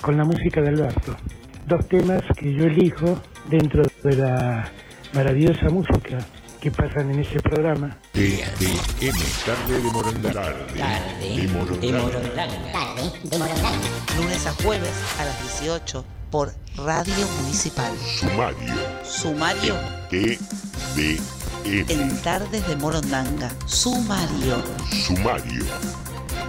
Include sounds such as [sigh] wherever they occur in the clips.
con la música de Alberto. Dos temas que yo elijo dentro de la maravillosa música que pasan en ese programa. TDM, tarde de Morondanga. Tarde de Morondanga. Lunes a jueves a las 18 por Radio Municipal. Sumario. Sumario TDM. en Tardes de Morondanga. Sumario. Sumario.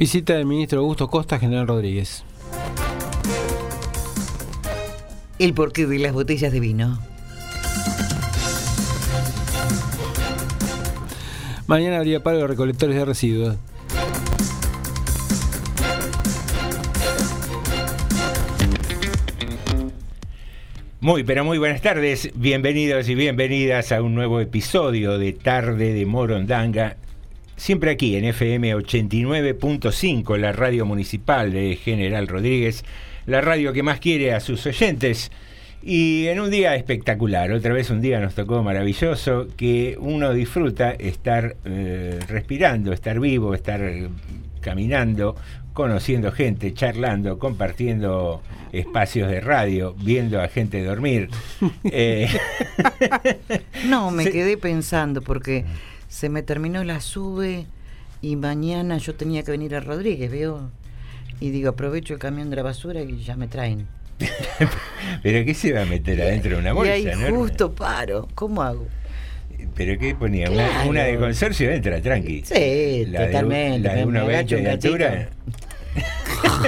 Visita del ministro Augusto Costa, General Rodríguez. El porqué de las botellas de vino. Mañana habría paro de recolectores de residuos. Muy, pero muy buenas tardes. Bienvenidos y bienvenidas a un nuevo episodio de Tarde de Morondanga. Siempre aquí en FM 89.5, la radio municipal de General Rodríguez, la radio que más quiere a sus oyentes. Y en un día espectacular, otra vez un día nos tocó maravilloso, que uno disfruta estar eh, respirando, estar vivo, estar eh, caminando, conociendo gente, charlando, compartiendo espacios de radio, viendo a gente dormir. [laughs] Eh, No, me [laughs] quedé pensando porque se me terminó la sube y mañana yo tenía que venir a Rodríguez, veo. Y digo, aprovecho el camión de la basura y ya me traen. [laughs] ¿Pero qué se va a meter adentro de una bolsa? y ahí no? justo paro. ¿Cómo hago? ¿Pero qué ponía? Una, Claro. una de consorcio entra, tranqui. Sí, La de- totalmente. la de me- me 1,20 agacho un de altura.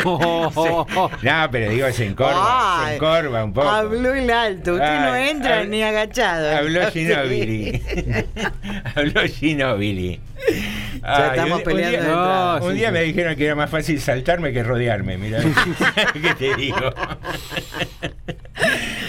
No, pero digo, se encorva, se Ay, encorva un poco. Habló el alto, usted no Ay, entra hab- ni agachado. Habló Ginobili. [laughs] Habló Ginobili. Ya estamos un- peleando Un de día, un Sí, día sí. me dijeron que era más fácil saltarme que rodearme, mira. [laughs] [laughs] ¿Qué te digo?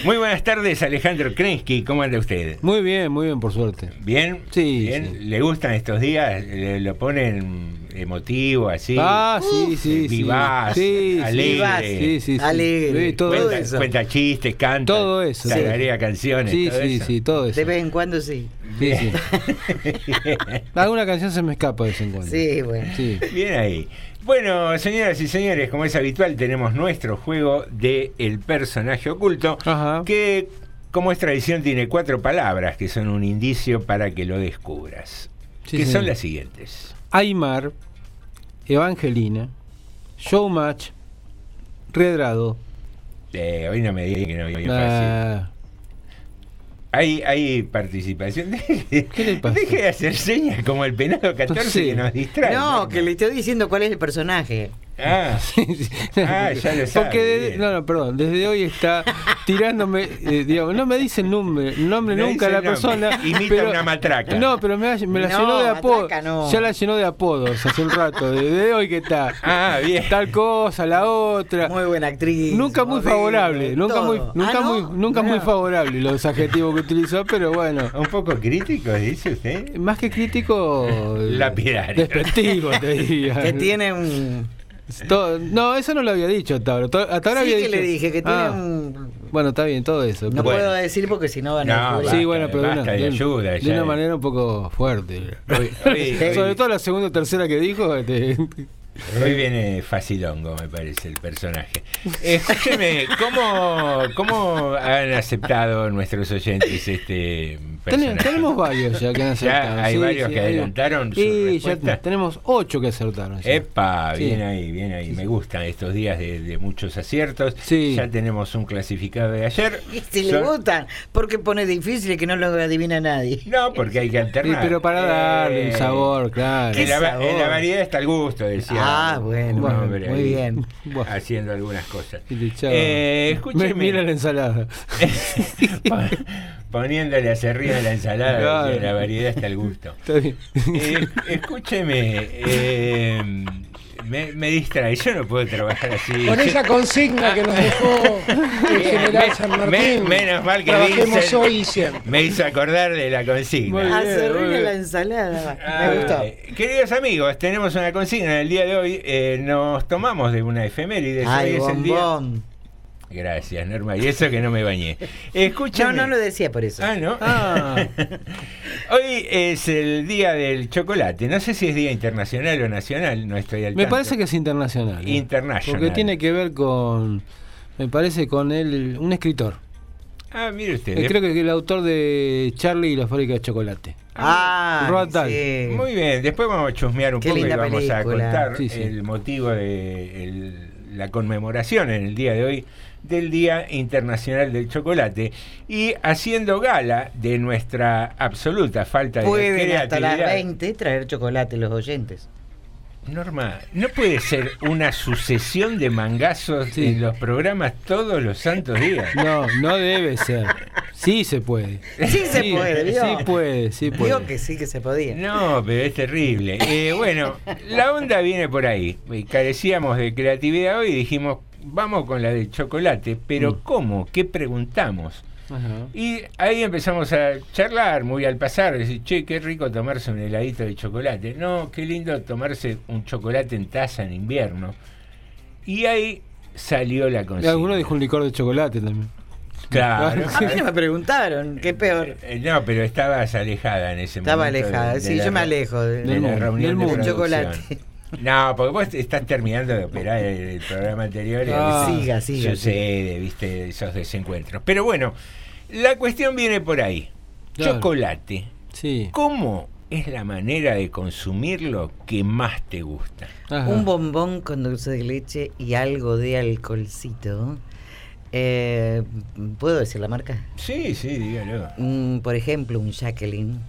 Muy buenas tardes, Alejandro Krensky. ¿Cómo anda usted? Muy bien, muy bien, por suerte. ¿Bien? Sí, ¿Bien? sí. ¿Le gustan estos días? ¿Le- ¿Lo ponen emotivo, así. Ah, sí, sí. Vivaz, Sí, sí, alegre. Sí, sí, sí. Alegre. Sí, todo cuenta, eso. cuenta chistes, canta. Todo eso, sí. tararea canciones. Sí, todo sí, eso. sí, todo eso. De vez en cuando sí. Sí, sí. [laughs] Alguna canción se me escapa de vez en cuando. Sí, bueno. Sí. Bien ahí. Bueno, señoras y señores, como es habitual, tenemos nuestro juego de El personaje oculto, que como es tradición tiene cuatro palabras que son un indicio para que lo descubras. Sí, que son las siguientes. Aymar, Evangelina, Showmatch, Redrado. Eh, hoy no me digan que no había fácil. Ah, Hay, hay participación. Deje, [laughs] deje de hacer señas como el penado 14 Sí. que nos distrae. No, que le estoy diciendo cuál es el personaje. Ah, [laughs] ah, ya lo sabe. Porque desde- no, no, perdón, desde hoy está tirándome, eh, digamos, no me dice el nombre, nombre No nunca la nombre. persona. [laughs] Imita una matraca. No, pero me, la- me la No, llenó de apodos. Ya la llenó de apodos hace un rato, desde hoy que está. Ah, bien. Tal cosa, la otra. Muy buena actriz. Nunca muy favorable, nunca todo. muy, nunca Ah, muy, ¿no? nunca muy favorable los adjetivos que utilizó, pero bueno. Un poco crítico, dice usted. Más que crítico, Lapidario. despectivo, te diría. Que tiene un. Todo- no, eso no lo había dicho hasta ahora. To- Hasta ahora Sí había que dicho. le dije que tiene Ah, un. Bueno, está bien, todo eso. No pero- puedo decir porque si no van a No, Sí, bueno, pero de una, de ayuda, de una manera un poco fuerte. Hoy, hoy- Sobre hoy- todo la segunda o tercera que dijo. este, hoy viene facilongo, me parece, el personaje. Escúcheme, ¿cómo, ¿cómo han aceptado nuestros oyentes este Ten- tenemos varios ya que han [laughs] acertado. hay sí, varios sí, que adelantaron su Sí, ya tenemos ocho que acertaron. ya. Epa, Sí. bien ahí, bien ahí. Me gustan estos días de, de muchos aciertos. Sí. Ya tenemos un clasificado de ayer. [laughs] Y si le Son- gustan, porque pone difícil que no lo adivina nadie. No, porque hay que Sí, alternar. pero para darle Eh, un sabor, claro. En la, va- sabor? en la variedad está el gusto, decía. Ah, bueno, un bueno, hombre muy ahí, bien. [laughs] Haciendo algunas cosas. Y le Eh, Me- escúcheme. Mira la ensalada. Pon- Poniéndole hacia arriba la ensalada, Claro. la variedad está el gusto. [laughs] Está bien. Eh, escúcheme, eh, me, me distrae, yo no puedo trabajar así. Con esa consigna que nos dejó el Bien, general San me- Martín. menos mal que trabajemos Vincent hoy y siempre. me hizo acordar de la consigna. Muy bien, Hace muy ruido bien. la ensalada. Ah, Me gustó. Queridos amigos, tenemos una consigna en el día de hoy. eh, nos tomamos de una efeméride. Ay, Hoy es el día-. Gracias, Norma. Y eso que no me bañé. Escúchame. No, no lo decía por eso. Ah, ¿no? Ah. [laughs] Hoy es el día del chocolate. No sé si es día internacional o nacional, no estoy al Me tanto. parece que es internacional. ¿eh? International. Porque tiene que ver con. Me parece con él, un escritor. Ah, mire usted. Eh, creo que el autor de Charlie y la fábrica de chocolate. Ah, Roald Dahl. sí. Muy bien, después vamos a chusmear un Qué poco y vamos a contar Sí, sí. el motivo de el- la conmemoración en el día de hoy del Día Internacional del Chocolate y haciendo gala de nuestra absoluta falta de Pueden hasta las creatividad. 20 traer chocolate los oyentes. Norma, ¿no puede ser una sucesión de mangazos Sí. en los programas todos los santos días? No, no debe ser. Sí se puede. Sí se puede, ¿vio? Sí puede, sí puede. Digo que sí que se podía. No, pero es terrible. Eh, bueno, la onda viene por ahí. Carecíamos de creatividad hoy y dijimos, vamos con la del chocolate, pero Mm. ¿cómo? ¿Qué preguntamos? Ajá. Y ahí empezamos a charlar muy al pasar, decir, che, qué rico tomarse un heladito de chocolate. No, qué lindo tomarse un chocolate en taza en invierno. Y ahí salió la Y consigna. Alguno dijo un licor de chocolate también. Claro. [laughs] A mí no me preguntaron, qué peor. Eh, No, pero estabas alejada en ese Estaba momento. de- alejada, de sí, la yo me alejo de, de Del la mundo, reunión del de mundo. chocolate. No, porque vos estás terminando de operar el, el programa anterior y veces Siga, siga, sucede, viste, esos desencuentros. Pero bueno, la cuestión viene por ahí. Claro. Chocolate. Sí. ¿Cómo es la manera de consumirlo que más te gusta? Ajá. Un bombón con dulce de leche y algo de alcoholcito. Eh, ¿Puedo decir la marca? Sí, sí, dígalo. Mm, por ejemplo, un Jacqueline.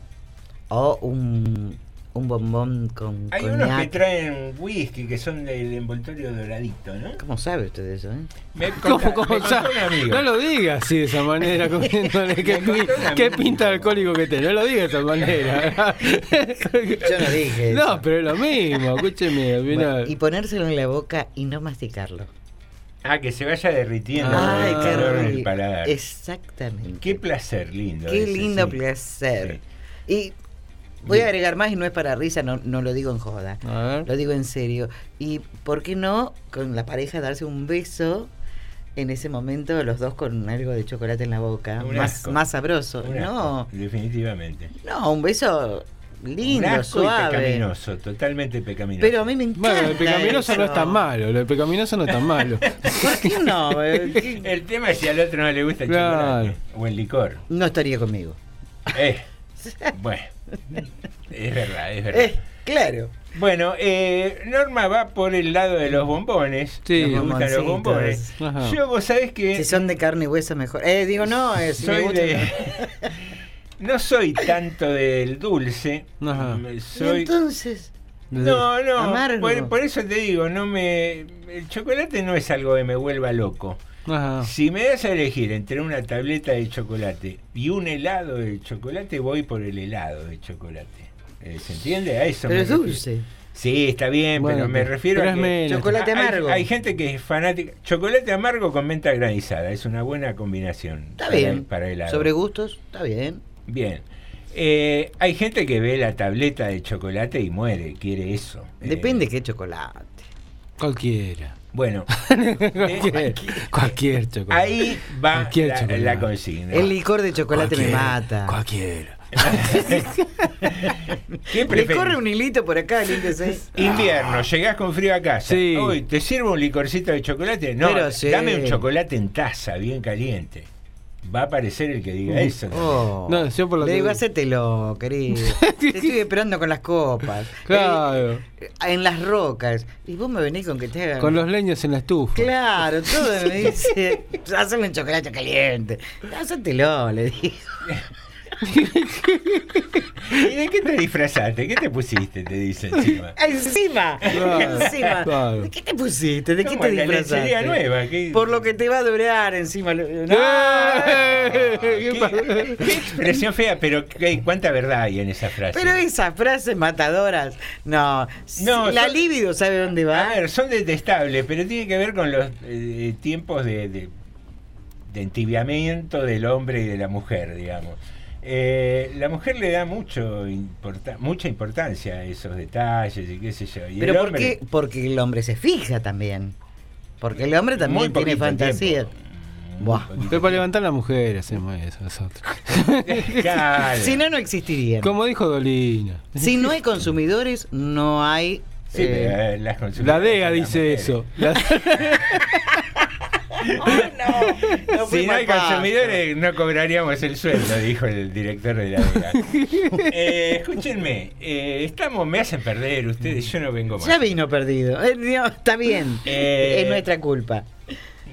O un, un bombón con Hay unos que traen whisky que son del envoltorio doradito, ¿no? ¿Cómo sabe usted eso? Eh? Me [laughs] ¿Cómo, conta- cómo me contó sabe? un amigo. No lo digas así de esa manera, [laughs] comiéndole. ¿Qué, pinta alcohólico que tenés? No lo digas de esa manera. [laughs] Yo no dije eso. No, pero es lo mismo, escúcheme. Bueno, y ponérselo en la boca y no masticarlo. Ah, que se vaya derritiendo Ah, con el Ay, qué calor en el rico. Paladar. Exactamente. Qué placer lindo. Qué ese, lindo sí. placer. Y Voy a agregar más y no es para risa, no, no lo digo en joda. A ver. Lo digo en serio. ¿Y por qué no con la pareja darse un beso en ese momento, los dos con algo de chocolate en la boca? Un Más, asco. más sabroso. Un No, asco, definitivamente. no, un beso lindo, Un asco y suave. pecaminoso, totalmente pecaminoso. Pero a mí me encanta. Bueno, el pecaminoso no es tan malo, lo de pecaminoso no es [laughs] tan malo. ¿Por qué no? [laughs] Eh, ¿qué- El tema es si al otro no le gusta el Claro. chocolate o el licor. No estaría conmigo. Eh, [laughs] bueno, es verdad, es verdad. Eh, claro. Bueno, eh, Norma va por el lado de los bombones. Sí. le gustan los bombones. Ajá. Yo, vos sabés que Si son de carne y hueso, mejor. Eh, digo, no, eh, si me soy gusta- de. no [laughs] soy tanto del dulce. Ajá. me- Y Soy. entonces, No, no, Amargo. por, por eso te digo, no me. El chocolate no es algo que me vuelva loco. Ajá. Si me das a elegir entre una tableta de chocolate y un helado de chocolate, voy por el helado de chocolate. Eh, ¿Se entiende? A eso pero me es dulce. Sí, está bien, Bueno, pero me refiero pero a que. Chocolate hay- amargo. Hay, gente que es fanática. Chocolate amargo con menta granizada, es una buena combinación. Está para- bien. Para helado. Sobre gustos, está bien. Bien. Eh, hay gente que ve la tableta de chocolate y muere, quiere eso. Eh, Depende qué chocolate. Cualquiera. Bueno, [laughs] Cualquier, cualquier chocolate. ahí va Cualquier la, chocolate. la consigna. El licor de chocolate me mata. Cualquiera. [laughs] ¿Qué Le corre un hilito por acá, límpiese. Invierno, llegás con frío a casa. Sí. Uy, ¿te sirvo un licorcito de chocolate? No, Pero sí. dame un chocolate en taza, bien caliente. Va a aparecer el que diga eso. Oh. No, yo por lo Le que- digo, hacételo, querido. [laughs] Te estoy esperando con las copas. [laughs] Claro. Eh, en las rocas. Y vos me venís con que te hagan. Con los leños en la estufa. Claro, [laughs] todo me dice. Haceme un chocolate caliente. Hacételo, le digo. [laughs] ¿Y de qué te disfrazaste? ¿Qué te pusiste? Te dice encima. [laughs] Encima, Claro, encima. claro. ¿De qué te pusiste? ¿De qué ¿Cómo te la disfrazaste? lechería nueva? ¿Qué- Por lo que te va a durar encima. No. ¡Eh! [laughs] ¿Qué expresión fea, pero qué- cuánta verdad hay en esa frase. Pero esas frases matadoras, no. No, la son- libido sabe dónde va. A ver, son detestables, pero tiene que ver con los eh, tiempos de, de, de entibiamiento del hombre y de la mujer, digamos. Eh, la mujer le da mucho mucha importancia a esos detalles y qué sé yo. Y Pero el ¿por hombre- qué? Porque el hombre se fija también. Porque el hombre también tiene fantasía. tiempo. Buah. Pero para levantar a la mujer hacemos eso nosotros. [laughs] [laughs] Claro. Si no, no existirían. Como dijo Dolina. Si no hay consumidores, no hay. Sí, eh, eh, las La DEA dice mujeres. eso. La- [laughs] no Si no hay consumidores, no cobraríamos el sueldo, dijo el director de la DEA. [laughs] Eh, escúchenme, eh, estamos, me hacen perder ustedes, yo no vengo más. Ya vino perdido. Eh, está bien. Eh, es nuestra culpa.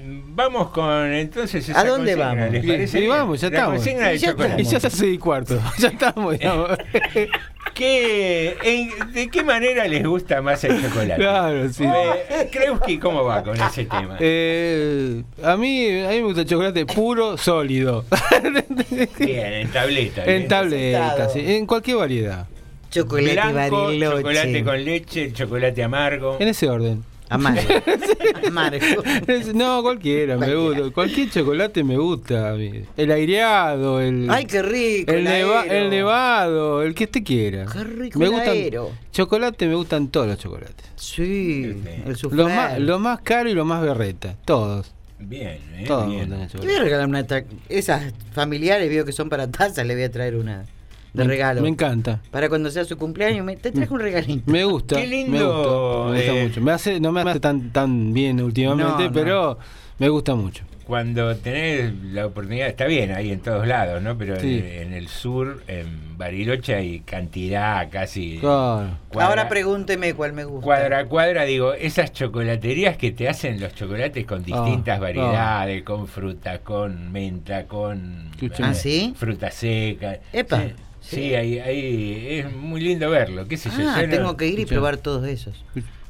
Vamos con entonces esa ¿A dónde consigna, vamos? ¿les Y- parece y bien? vamos, ya La estamos. consigna del ya chocolate. ya se hace y cuarto. [laughs] Ya estamos. digamos. [laughs] ¿Qué, en- ¿De qué manera les gusta más el chocolate? Claro, sí. Eh, ¿cómo va con ese tema? Eh, a mí a mí me gusta el chocolate puro, sólido. [laughs] Bien, en tableta. bien. en tableta, sí, en cualquier variedad. Chocolate Blanco, chocolate con leche, el chocolate amargo. En ese orden. Amargo. [laughs] No, cualquiera, me gusta. Cualquier chocolate me gusta. El aireado, el. Ay, qué rico. el, neva- aero. el nevado, el que usted quiera. Qué rico me gustan, aero. Chocolate, me gustan todos los chocolates. Sí, el soufflé. Lo más, lo más caro y lo más berreta. Todos. Bien, eh, Todos me bien. gustan el Te voy a regalar una Esas familiares, veo que son para tazas, le voy a traer una de Me- regalo. Me encanta. Para cuando sea su cumpleaños, me, te traje un regalito. Me gusta. Qué lindo, Me gusta, me gusta eh. mucho. Me hace, no me hace tan, tan bien últimamente, No, no. pero me gusta mucho. Cuando tenés la oportunidad, está bien ahí en todos lados, ¿no? Pero Sí. en, en el sur, en Bariloche, hay cantidad casi. Claro. cuadra- Ahora pregúnteme cuál me gusta. Cuadra a cuadra, digo, esas chocolaterías que te hacen los chocolates con distintas ah. variedades, con fruta, con menta, con. ¿Ah, sí? fruta seca. Epa. Sí, sí, ahí, ahí es muy lindo verlo, qué sé yo. Ah, yo no- tengo que ir y probar todos esos.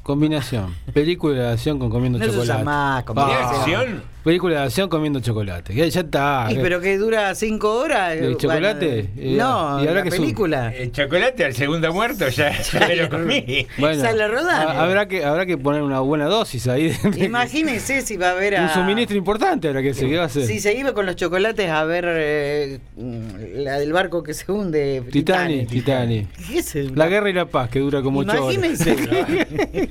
Combinación. Película de acción con comiendo No chocolate. más, ¿De combinación. Película de acción comiendo chocolate. Ya, ya está. Y pero que dura cinco horas. ¿El bueno, chocolate? Eh, no, y ahora la que película. El chocolate al segundo muerto ya, ya me lo comí. Bueno, Sale rodando. ha- habrá que habrá que poner una buena dosis ahí. de- [laughs] Imagínese si va a ver a. un suministro importante ahora que se qué va a hacer. Si se iba con los chocolates a ver eh, mm, la del barco que se hunde. Titanic, Titanic. ¿Qué es el- La guerra y la paz que dura como ocho horas. Imagínense. [laughs]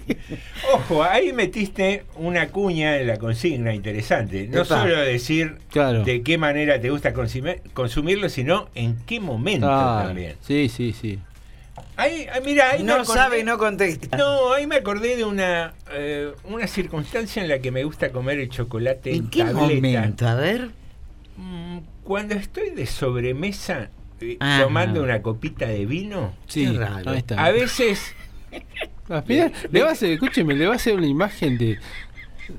Ojo, ahí metiste una cuña en la consigna interesante. No Epa. solo decir Claro. de qué manera te gusta consumir- consumirlo, sino en qué momento Ah, también. Sí, sí, sí. Ahí, ahí, mira, ahí no acordé- sabe y no contesta. No, ahí me acordé de una, eh, una circunstancia en la que me gusta comer el chocolate en, ¿En qué tableta. momento? A ver. Mm, Cuando estoy de sobremesa eh, Ajá. tomando una copita de vino, Sí, Qué raro. ahí está. a veces [laughs] Ah, le va a hacer, escúcheme, le va a hacer una imagen de.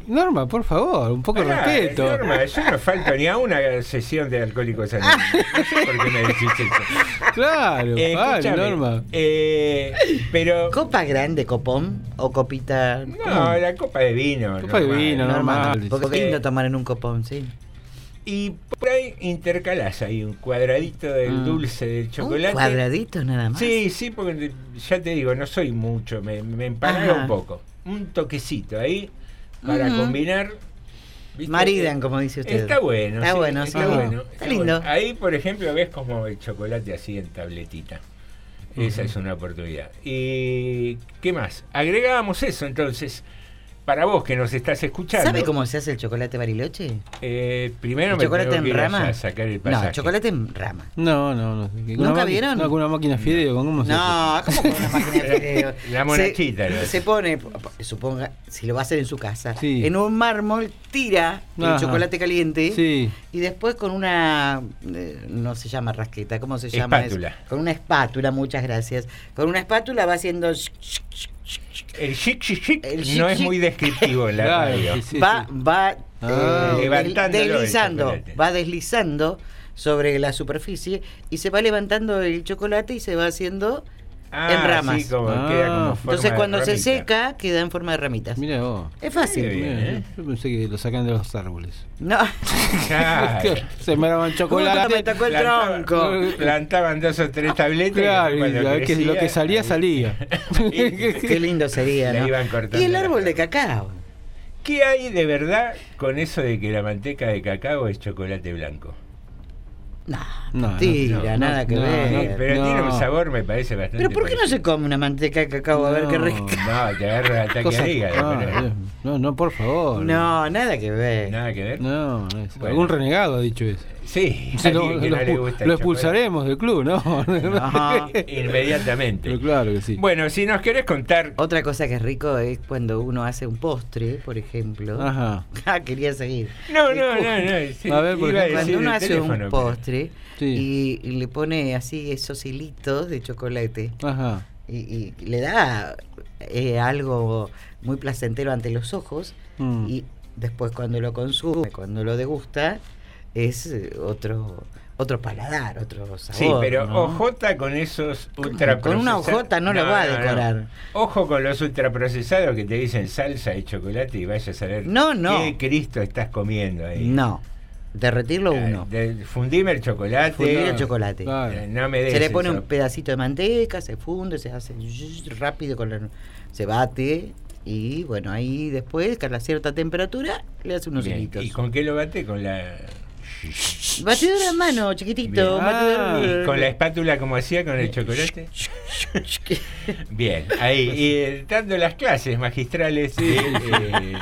Norma, por favor, un poco de respeto. Norma, yo no falto ni a una sesión de alcohólicos anónimos. [laughs] No sé por qué me decís eso. Claro, Eh, vale, Norma. eh, pero. ¿Copa grande, copón? ¿O copita.? No, la copa de vino. Copa de vino, normal. Porque es lindo tomar en un copón, sí. Y por ahí intercalás ahí un cuadradito del Mm. dulce del chocolate. Un cuadradito nada más. Sí, sí, porque ya te digo, no soy mucho, me, me un poco. Un toquecito ahí para combinar. ¿viste? Maridan, como dice usted. Está bueno. Está sí, bueno, está sí. bueno. Está lindo. bueno. Ahí, por ejemplo, ves como el chocolate así en tabletita. Esa es una oportunidad. ¿Y qué más? Agregábamos eso entonces. Para vos que nos estás escuchando. ¿Sabe cómo se hace el chocolate bariloche? Eh, primero ¿El me chocolate tengo que en rama? allá a sacar el pasaje. No, chocolate en rama. No, no, no. ¿Con ¿Nunca vieron? No, con una máquina fideo, ¿con cómo se No, ¿cómo con una máquina de [laughs] fideo? La monachita, Se, se pone, suponga, si lo va a hacer en su casa, Sí. en un mármol tira el chocolate caliente Sí. y después con una, eh, no se llama rasqueta, ¿cómo se llama? Espátula. Con una espátula, muchas gracias. Con una espátula va haciendo... El chic chic chic El no chic, es muy descriptivo en la [laughs] radio. sí, sí. va, va Ah. eh, deslizando, va deslizando sobre la superficie y se va levantando el chocolate y se va haciendo Ah, en ramas. sí, como Ah. queda como forma Entonces de cuando se seca queda en forma de ramitas. Mira vos. Es fácil. Bien, Mira, ¿eh? Yo pensé que lo sacan de los árboles. No, [laughs] Claro. Se me daban chocolate. me tocó el Plantaban- tronco. Plantaban dos o tres tabletas. Claro, y y cuando a ver que lo que crecía, salía, ahí- salía. [laughs] Qué [laughs] lindo sería, ¿no? iban cortando Y el árbol de cacao. ¿Qué hay de verdad con eso de que la manteca de cacao es chocolate blanco? No, No, mentira, no, no, nada que no, ver. Pero no. tiene un sabor, me parece bastante. Pero ¿por qué no se parecido. come una manteca de cacao? A ver qué rica. No, te agarra ataque al hígado. no, no, no, por favor. No, nada que ver. Nada que ver. No, no es- Bueno. algún renegado ha dicho eso. Sí, lo, alguien que lo no le expu- gusta el lo chocolate. expulsaremos del club, ¿no? Ajá. [laughs] Inmediatamente. Pero claro que sí. Bueno, si nos querés contar. Otra cosa que es rico es cuando uno hace un postre, por ejemplo. Ajá. [laughs] Ah, quería seguir. No, no, no, no. sí, A ver, por iba ejemplo. decir Cuando uno hace teléfono, un pero- postre Sí. y, y le pone así esos hilitos de chocolate Ajá. y, y le da eh, algo muy placentero ante los ojos Mm. y después cuando lo consume, cuando lo degusta, es eh, otro otro paladar, otro sabor. Sí, pero ¿no? ojota con esos ultra Con una hojota no lo va a decorar. Ojo con los ultraprocesados que te dicen salsa de chocolate y vayas a saber No, no. qué Cristo estás comiendo ahí. No, derretirlo uno. De- fundime el chocolate. Fundir el chocolate. Eh, No me des Se le pone eso. un pedacito de manteca, se funde, se hace rápido, con la- se bate y bueno, ahí después, que a la cierta temperatura, le hace unos hilitos. ¿Y con qué lo bate? Con la. Batidor a mano, chiquitito. ¿Y con la espátula como hacía con el chocolate? Bien, ahí. Y eh, dando las clases magistrales de eh,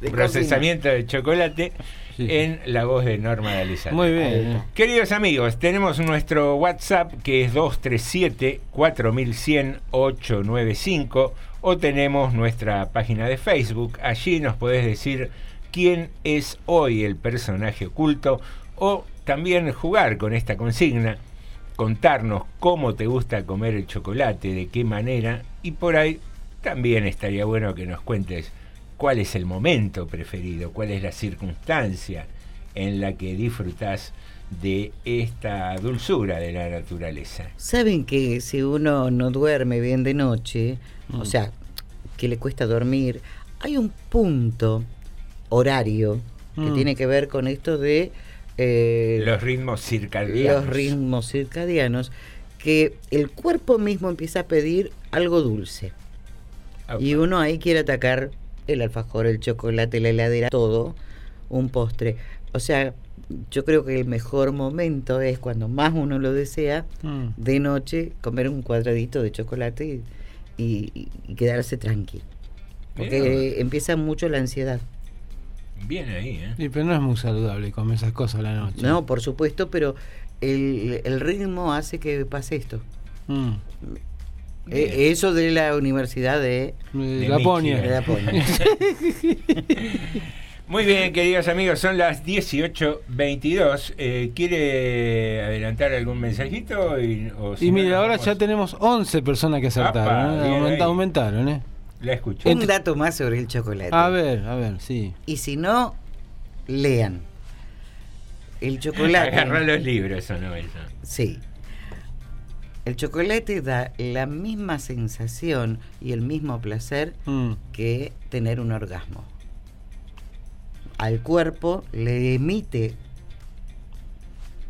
De procesamiento de chocolate en la voz de Norma de Alessandro. Muy bien. Queridos amigos, tenemos nuestro WhatsApp que es 237-4100-895 o tenemos nuestra página de Facebook. Allí nos podés decir quién es hoy el personaje oculto o también jugar con esta consigna, contarnos cómo te gusta comer el chocolate, de qué manera y por ahí también estaría bueno que nos cuentes cuál es el momento preferido, cuál es la circunstancia en la que disfrutás de esta dulzura de la naturaleza. Saben que si uno no duerme bien de noche, o Mm. sea, que le cuesta dormir, hay un punto horario que Mm. tiene que ver con esto de eh, Los ritmos circadianos. los ritmos circadianos, que el cuerpo mismo empieza a pedir algo dulce. Y uno ahí quiere atacar el alfajor, el chocolate, la heladera, todo, un postre. O sea, yo creo que el mejor momento es cuando más uno lo desea, Mm. de noche, comer un cuadradito de chocolate y, y- y quedarse tranquilo. Porque Bien. empieza mucho la ansiedad. Bien ahí, ¿eh? Sí, pero no es muy saludable comer esas cosas a la noche. No, por supuesto, pero el, el ritmo hace que pase esto. Mm. Eh, eso de la Universidad de, De Laponia. De Laponia. [laughs] Muy bien, queridos amigos, son las 18.22. Eh, ¿Quiere adelantar algún mensajito? Y, o si Y no, mira, ahora vamos? ya tenemos 11 personas que acertaron. Apa, ¿eh? Aumenta- aumentaron, ¿eh? La escucho. Un dato más sobre el chocolate. A ver, a ver, sí. Y si no, lean. El [laughs] chocolate. Agarrá los libros, o no eso. Sí. El chocolate da la misma sensación y el mismo placer Mm. que tener un orgasmo. Al cuerpo le emite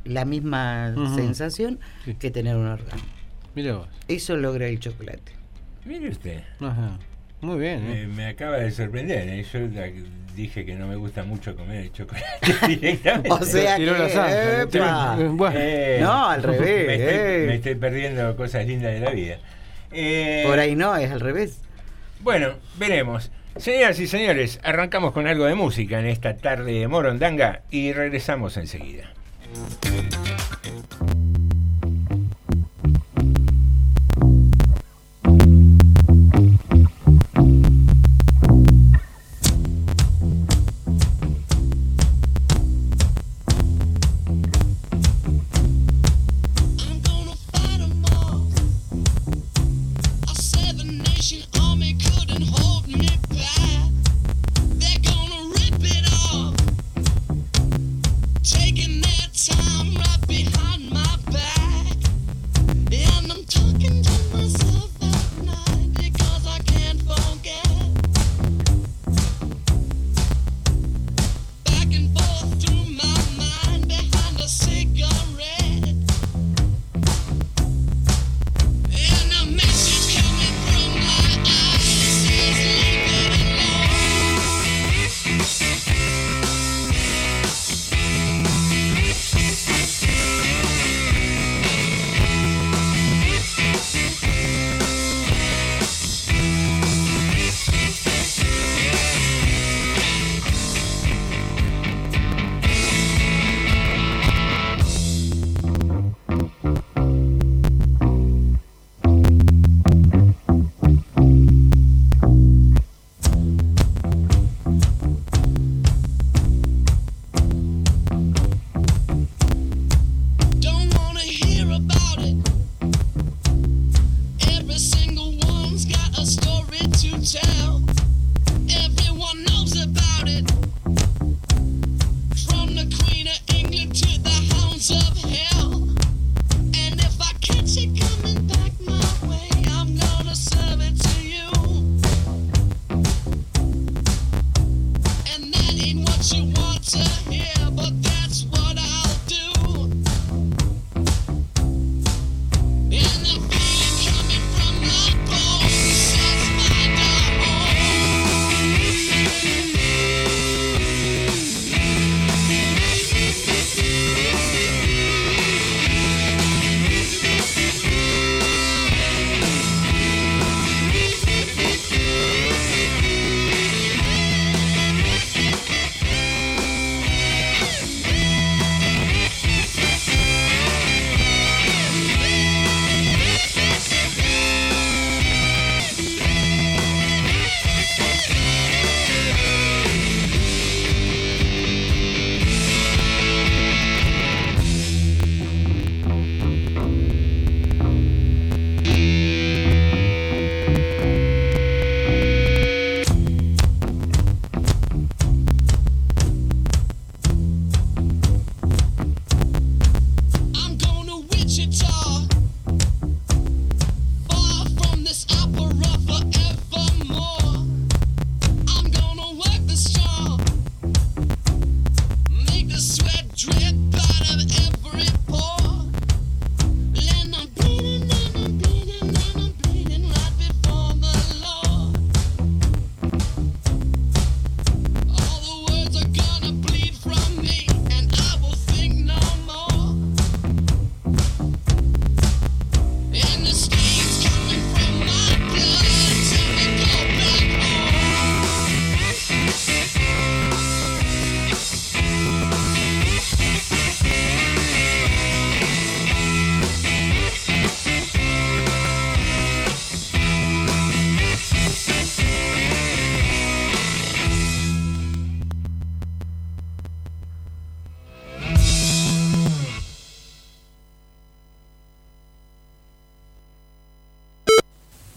la misma sensación Sí. que tener un orgasmo. Mira vos. Eso logra el chocolate. Mire usted. Ajá. Muy bien, ¿eh? Me, me acaba de sorprender. ¿eh? Yo la- dije que no me gusta mucho comer el chocolate [laughs] directamente. O sea que, la sangre, epa. tiró- bueno. Eh, No, al [laughs] revés, Me estoy, eh. me estoy perdiendo cosas lindas de la vida. Eh, Por ahí no, es al revés. Bueno, veremos. Señoras y señores, arrancamos con algo de música en esta tarde de Morondanga y regresamos enseguida.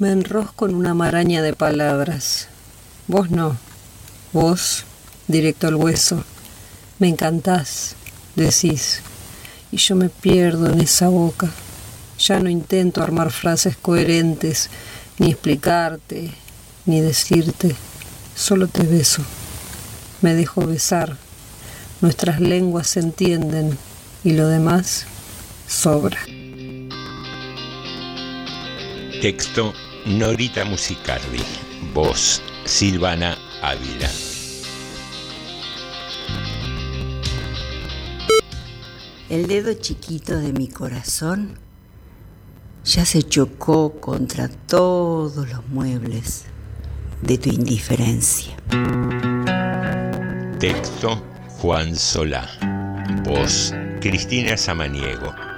Me enrosco en una maraña de palabras. Vos no. Vos, directo al hueso. Me encantás, decís. Y yo me pierdo en esa boca. Ya no intento armar frases coherentes, ni explicarte, ni decirte. Solo te beso. Me dejo besar. Nuestras lenguas se entienden y lo demás sobra. Texto Norita Musicardi. Voz Silvana Ávila. El dedo chiquito de mi corazón ya se chocó contra todos los muebles de tu indiferencia. Texto Juan Solá. Voz Cristina Samaniego.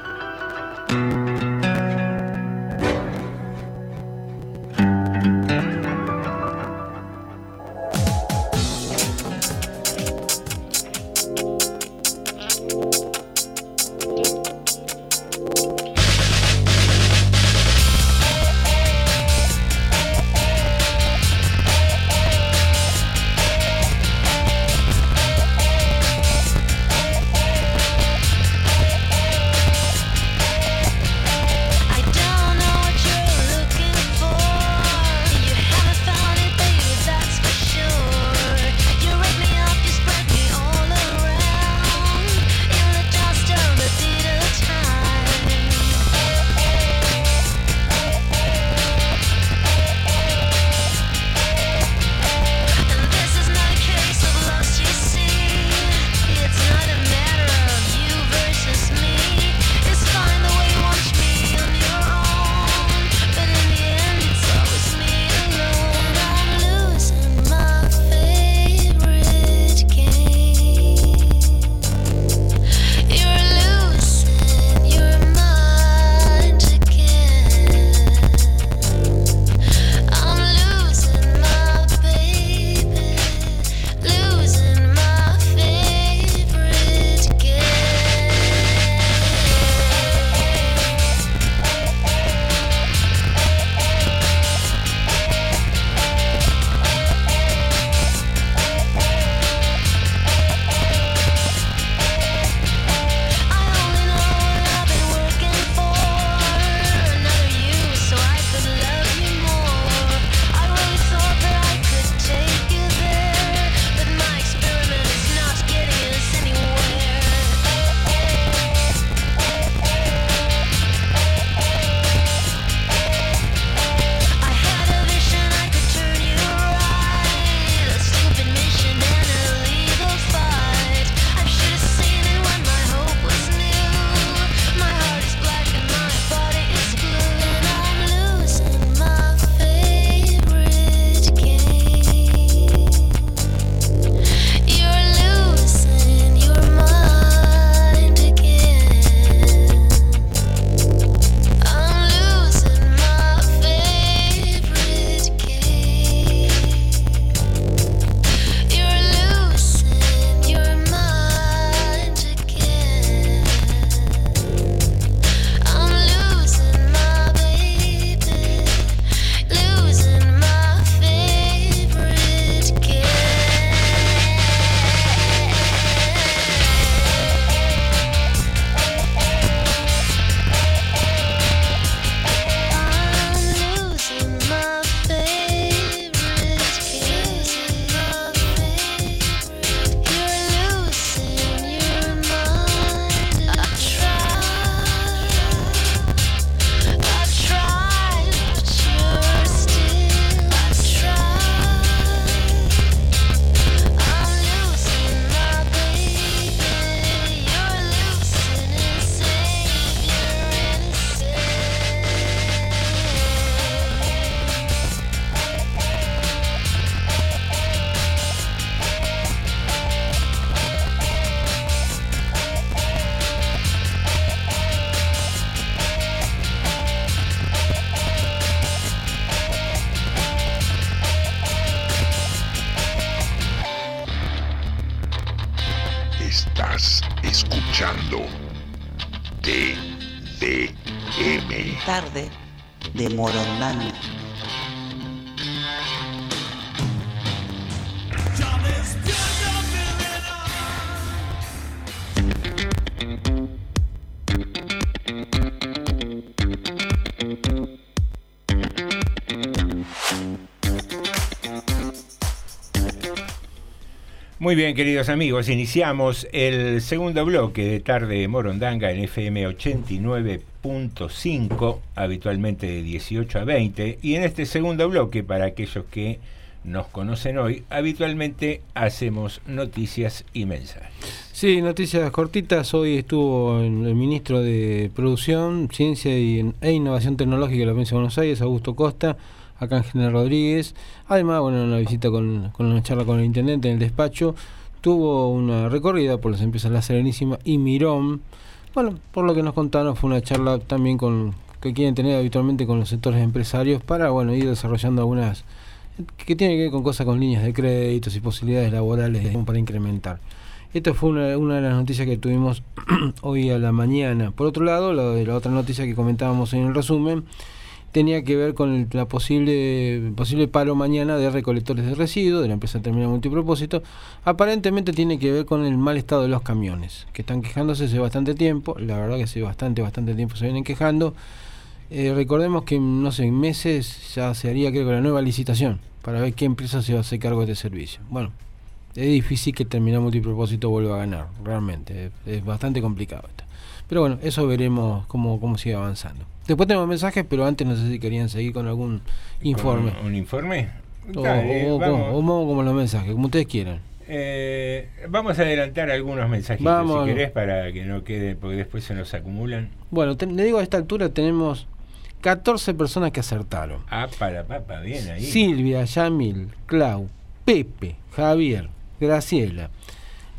Muy bien, queridos amigos, iniciamos el segundo bloque de Tarde Morondanga en FM 89.5, habitualmente de 18 a 20. Y en este segundo bloque, para aquellos que nos conocen hoy, habitualmente hacemos noticias y mensajes. Sí, noticias cortitas. Hoy estuvo el ministro de Producción, Ciencia e Innovación Tecnológica de la provincia de Buenos Aires, Augusto Costa, acá en Rodríguez. Además, bueno, una visita con, una charla con el intendente en el despacho. Tuvo una recorrida por las empresas La Serenísima y Mirón. Bueno, por lo que nos contaron, fue una charla también con que quieren tener habitualmente con los sectores empresarios para bueno ir desarrollando algunas que tienen que ver con cosas con líneas de créditos y posibilidades laborales para incrementar. Esto fue una, de las noticias que tuvimos [clears throat] hoy a la mañana. Por otro lado, la, la otra noticia que comentábamos en el resumen tenía que ver con el la posible posible paro mañana de recolectores de residuos de la empresa Terminal Multipropósito. Aparentemente tiene que ver con el mal estado de los camiones, que están quejándose hace bastante tiempo. La verdad que hace bastante, bastante tiempo se vienen quejando. Eh, recordemos que, no sé, en meses ya se haría creo la nueva licitación para ver qué empresa se va a hacer cargo de este servicio. Bueno, es difícil que Terminal Multipropósito vuelva a ganar, realmente. Es, es bastante complicado esto. Pero bueno, eso veremos cómo, cómo sigue avanzando. Después tenemos mensajes, pero antes no sé si querían seguir con algún informe. ¿Un, un informe? O, Dale, o- como los mensajes, como ustedes quieran. Eh, vamos a adelantar algunos mensajitos Vamos. si querés para que no queden, porque después se nos acumulan. Bueno, te- le digo a esta altura tenemos 14 personas que acertaron. Ah, para papa, bien ahí. Silvia, Yamil, Clau, Pepe, Javier, Graciela,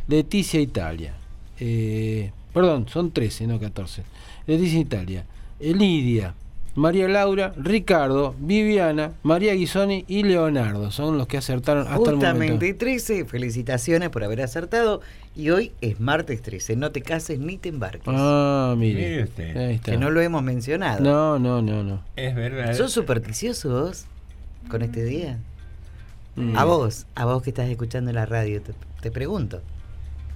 Leticia Italia. eh, perdón, son 13, no 14. Leticia Italia, eh, Lidia, María Laura, Ricardo, Viviana, María Guisoni y Leonardo. Son los que acertaron hasta el momento. Justamente 13, felicitaciones por haber acertado. Y hoy es martes 13, no te cases ni te embarques. Ah, mire. Mire usted. Ahí está. Que no lo hemos mencionado. No, no, no, no. Es verdad. ¿Sos supersticioso vos con este día? Mm. A vos, a vos que estás escuchando la radio, te, te pregunto.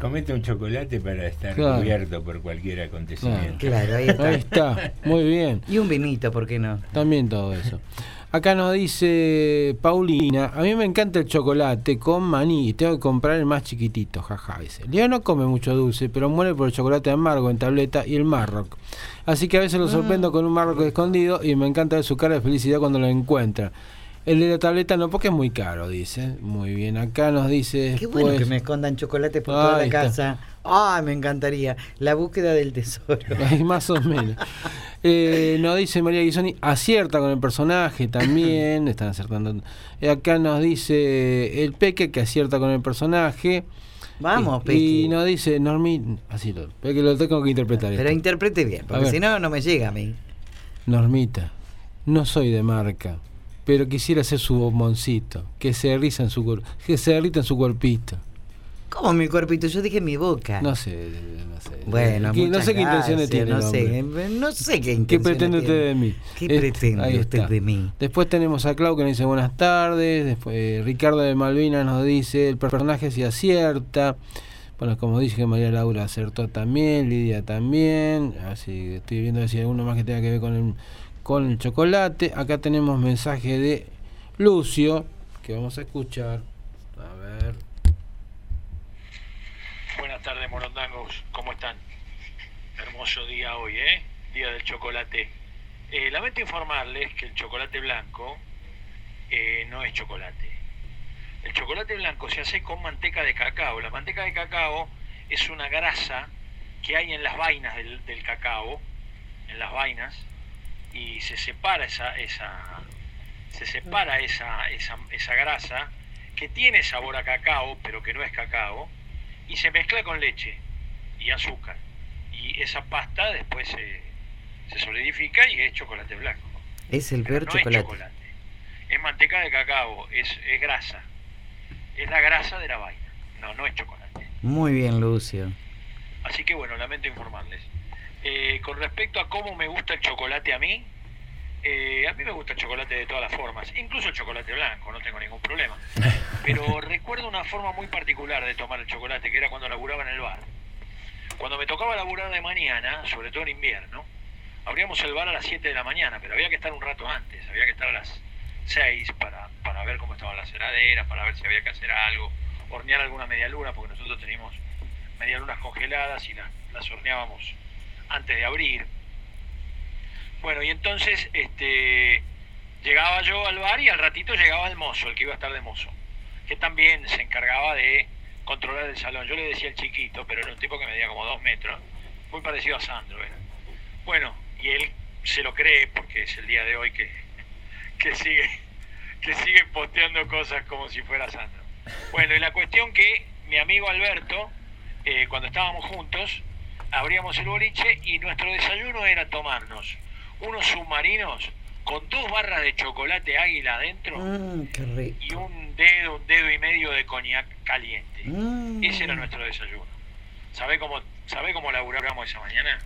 Comete un chocolate para estar Claro. cubierto por cualquier acontecimiento. Claro, ahí está. Ahí está, muy bien. Y un vinito, ¿por qué no? También todo eso. Acá nos dice Paulina, a mí me encanta el chocolate con maní y tengo que comprar el más chiquitito, jaja, dice. Leo no come mucho dulce, pero muere por el chocolate amargo en tableta y el Marroc. Así que a veces lo sorprendo con un Marroc escondido y me encanta ver su cara de felicidad cuando lo encuentra. El de la tableta no, porque es muy caro, dice. Muy bien, acá nos dice Qué bueno que me escondan chocolates por toda la casa. Ay, me encantaría. La búsqueda del tesoro. [laughs] Más o menos. Eh, nos dice María Guisoni, acierta con el personaje también, [clears throat] están acertando. Eh, acá nos dice el Peque que acierta con el personaje. Vamos, Peque. Y nos dice Normi, así lo, Peque lo tengo que interpretar. Pero esto. interprete bien, porque si no, no me llega a mí. Normita, no soy de marca, pero quisiera ser su bomboncito, que se derrita en su que se derrita en su cuerpito. ¿Cómo mi cuerpito? Yo dije mi boca. No sé, no sé. Bueno, ¿Qué- no sé qué intenciones tiene. No sé, no sé qué ¿Qué intenciones pretende usted de mí? ¿Qué Este, pretende usted está. de mí? Después tenemos a Clau que nos dice buenas tardes. Después eh, Ricardo de Malvinas nos dice el personaje si acierta. Bueno, como dije, María Laura acertó también, Lidia también. Así estoy viendo si hay alguno más que tenga que ver con el, con el chocolate. Acá tenemos mensaje de Lucio que vamos a escuchar. A ver. Buenas tardes, morondangos. ¿Cómo están? Hermoso día hoy, ¿eh? Día del chocolate. Eh, lamento informarles que el chocolate blanco eh, no es chocolate. El chocolate blanco se hace con manteca de cacao. La manteca de cacao es una grasa que hay en las vainas del, del cacao, en las vainas, y se separa esa, esa, se separa esa, esa, esa grasa que tiene sabor a cacao, pero que no es cacao, y se mezcla con leche y azúcar. Y esa pasta después se, se solidifica y es chocolate blanco. Es el peor no chocolate. es chocolate. Es manteca de cacao, es, es grasa. Es la grasa de la vaina. No, no es chocolate. Muy bien, Lucio. Así que bueno, lamento informarles. Eh, con respecto a cómo me gusta el chocolate a mí, eh, a mí me gusta el chocolate de todas las formas, incluso el chocolate blanco, no tengo ningún problema. [laughs] Pero recuerdo una forma muy particular de tomar el chocolate, que era cuando laburaba en el bar. Cuando me tocaba laburar de mañana, sobre todo en invierno, abríamos el bar a las 7 de la mañana, pero había que estar un rato antes, había que estar a las 6 para, para ver cómo estaban las heladeras, para ver si había que hacer algo, hornear alguna media luna, porque nosotros teníamos media lunas congeladas y las, las horneábamos antes de abrir. Bueno, y entonces este, llegaba yo al bar y al ratito llegaba el mozo, el que iba a estar de mozo, que también se encargaba de controlar el salón. Yo le decía el chiquito, pero era un tipo que medía como dos metros, muy parecido a Sandro. Bueno, y él se lo cree porque es el día de hoy que, que sigue que sigue posteando cosas como si fuera Sandro. Bueno, y la cuestión que mi amigo Alberto, eh, cuando estábamos juntos, abríamos el boliche y nuestro desayuno era tomarnos unos submarinos con dos barras de chocolate águila adentro Mm, rico. y un dedo, un dedo y medio de coñac caliente. Mm. Ese era nuestro desayuno. ¿Sabe cómo, ¿Sabe cómo laburamos esa mañana?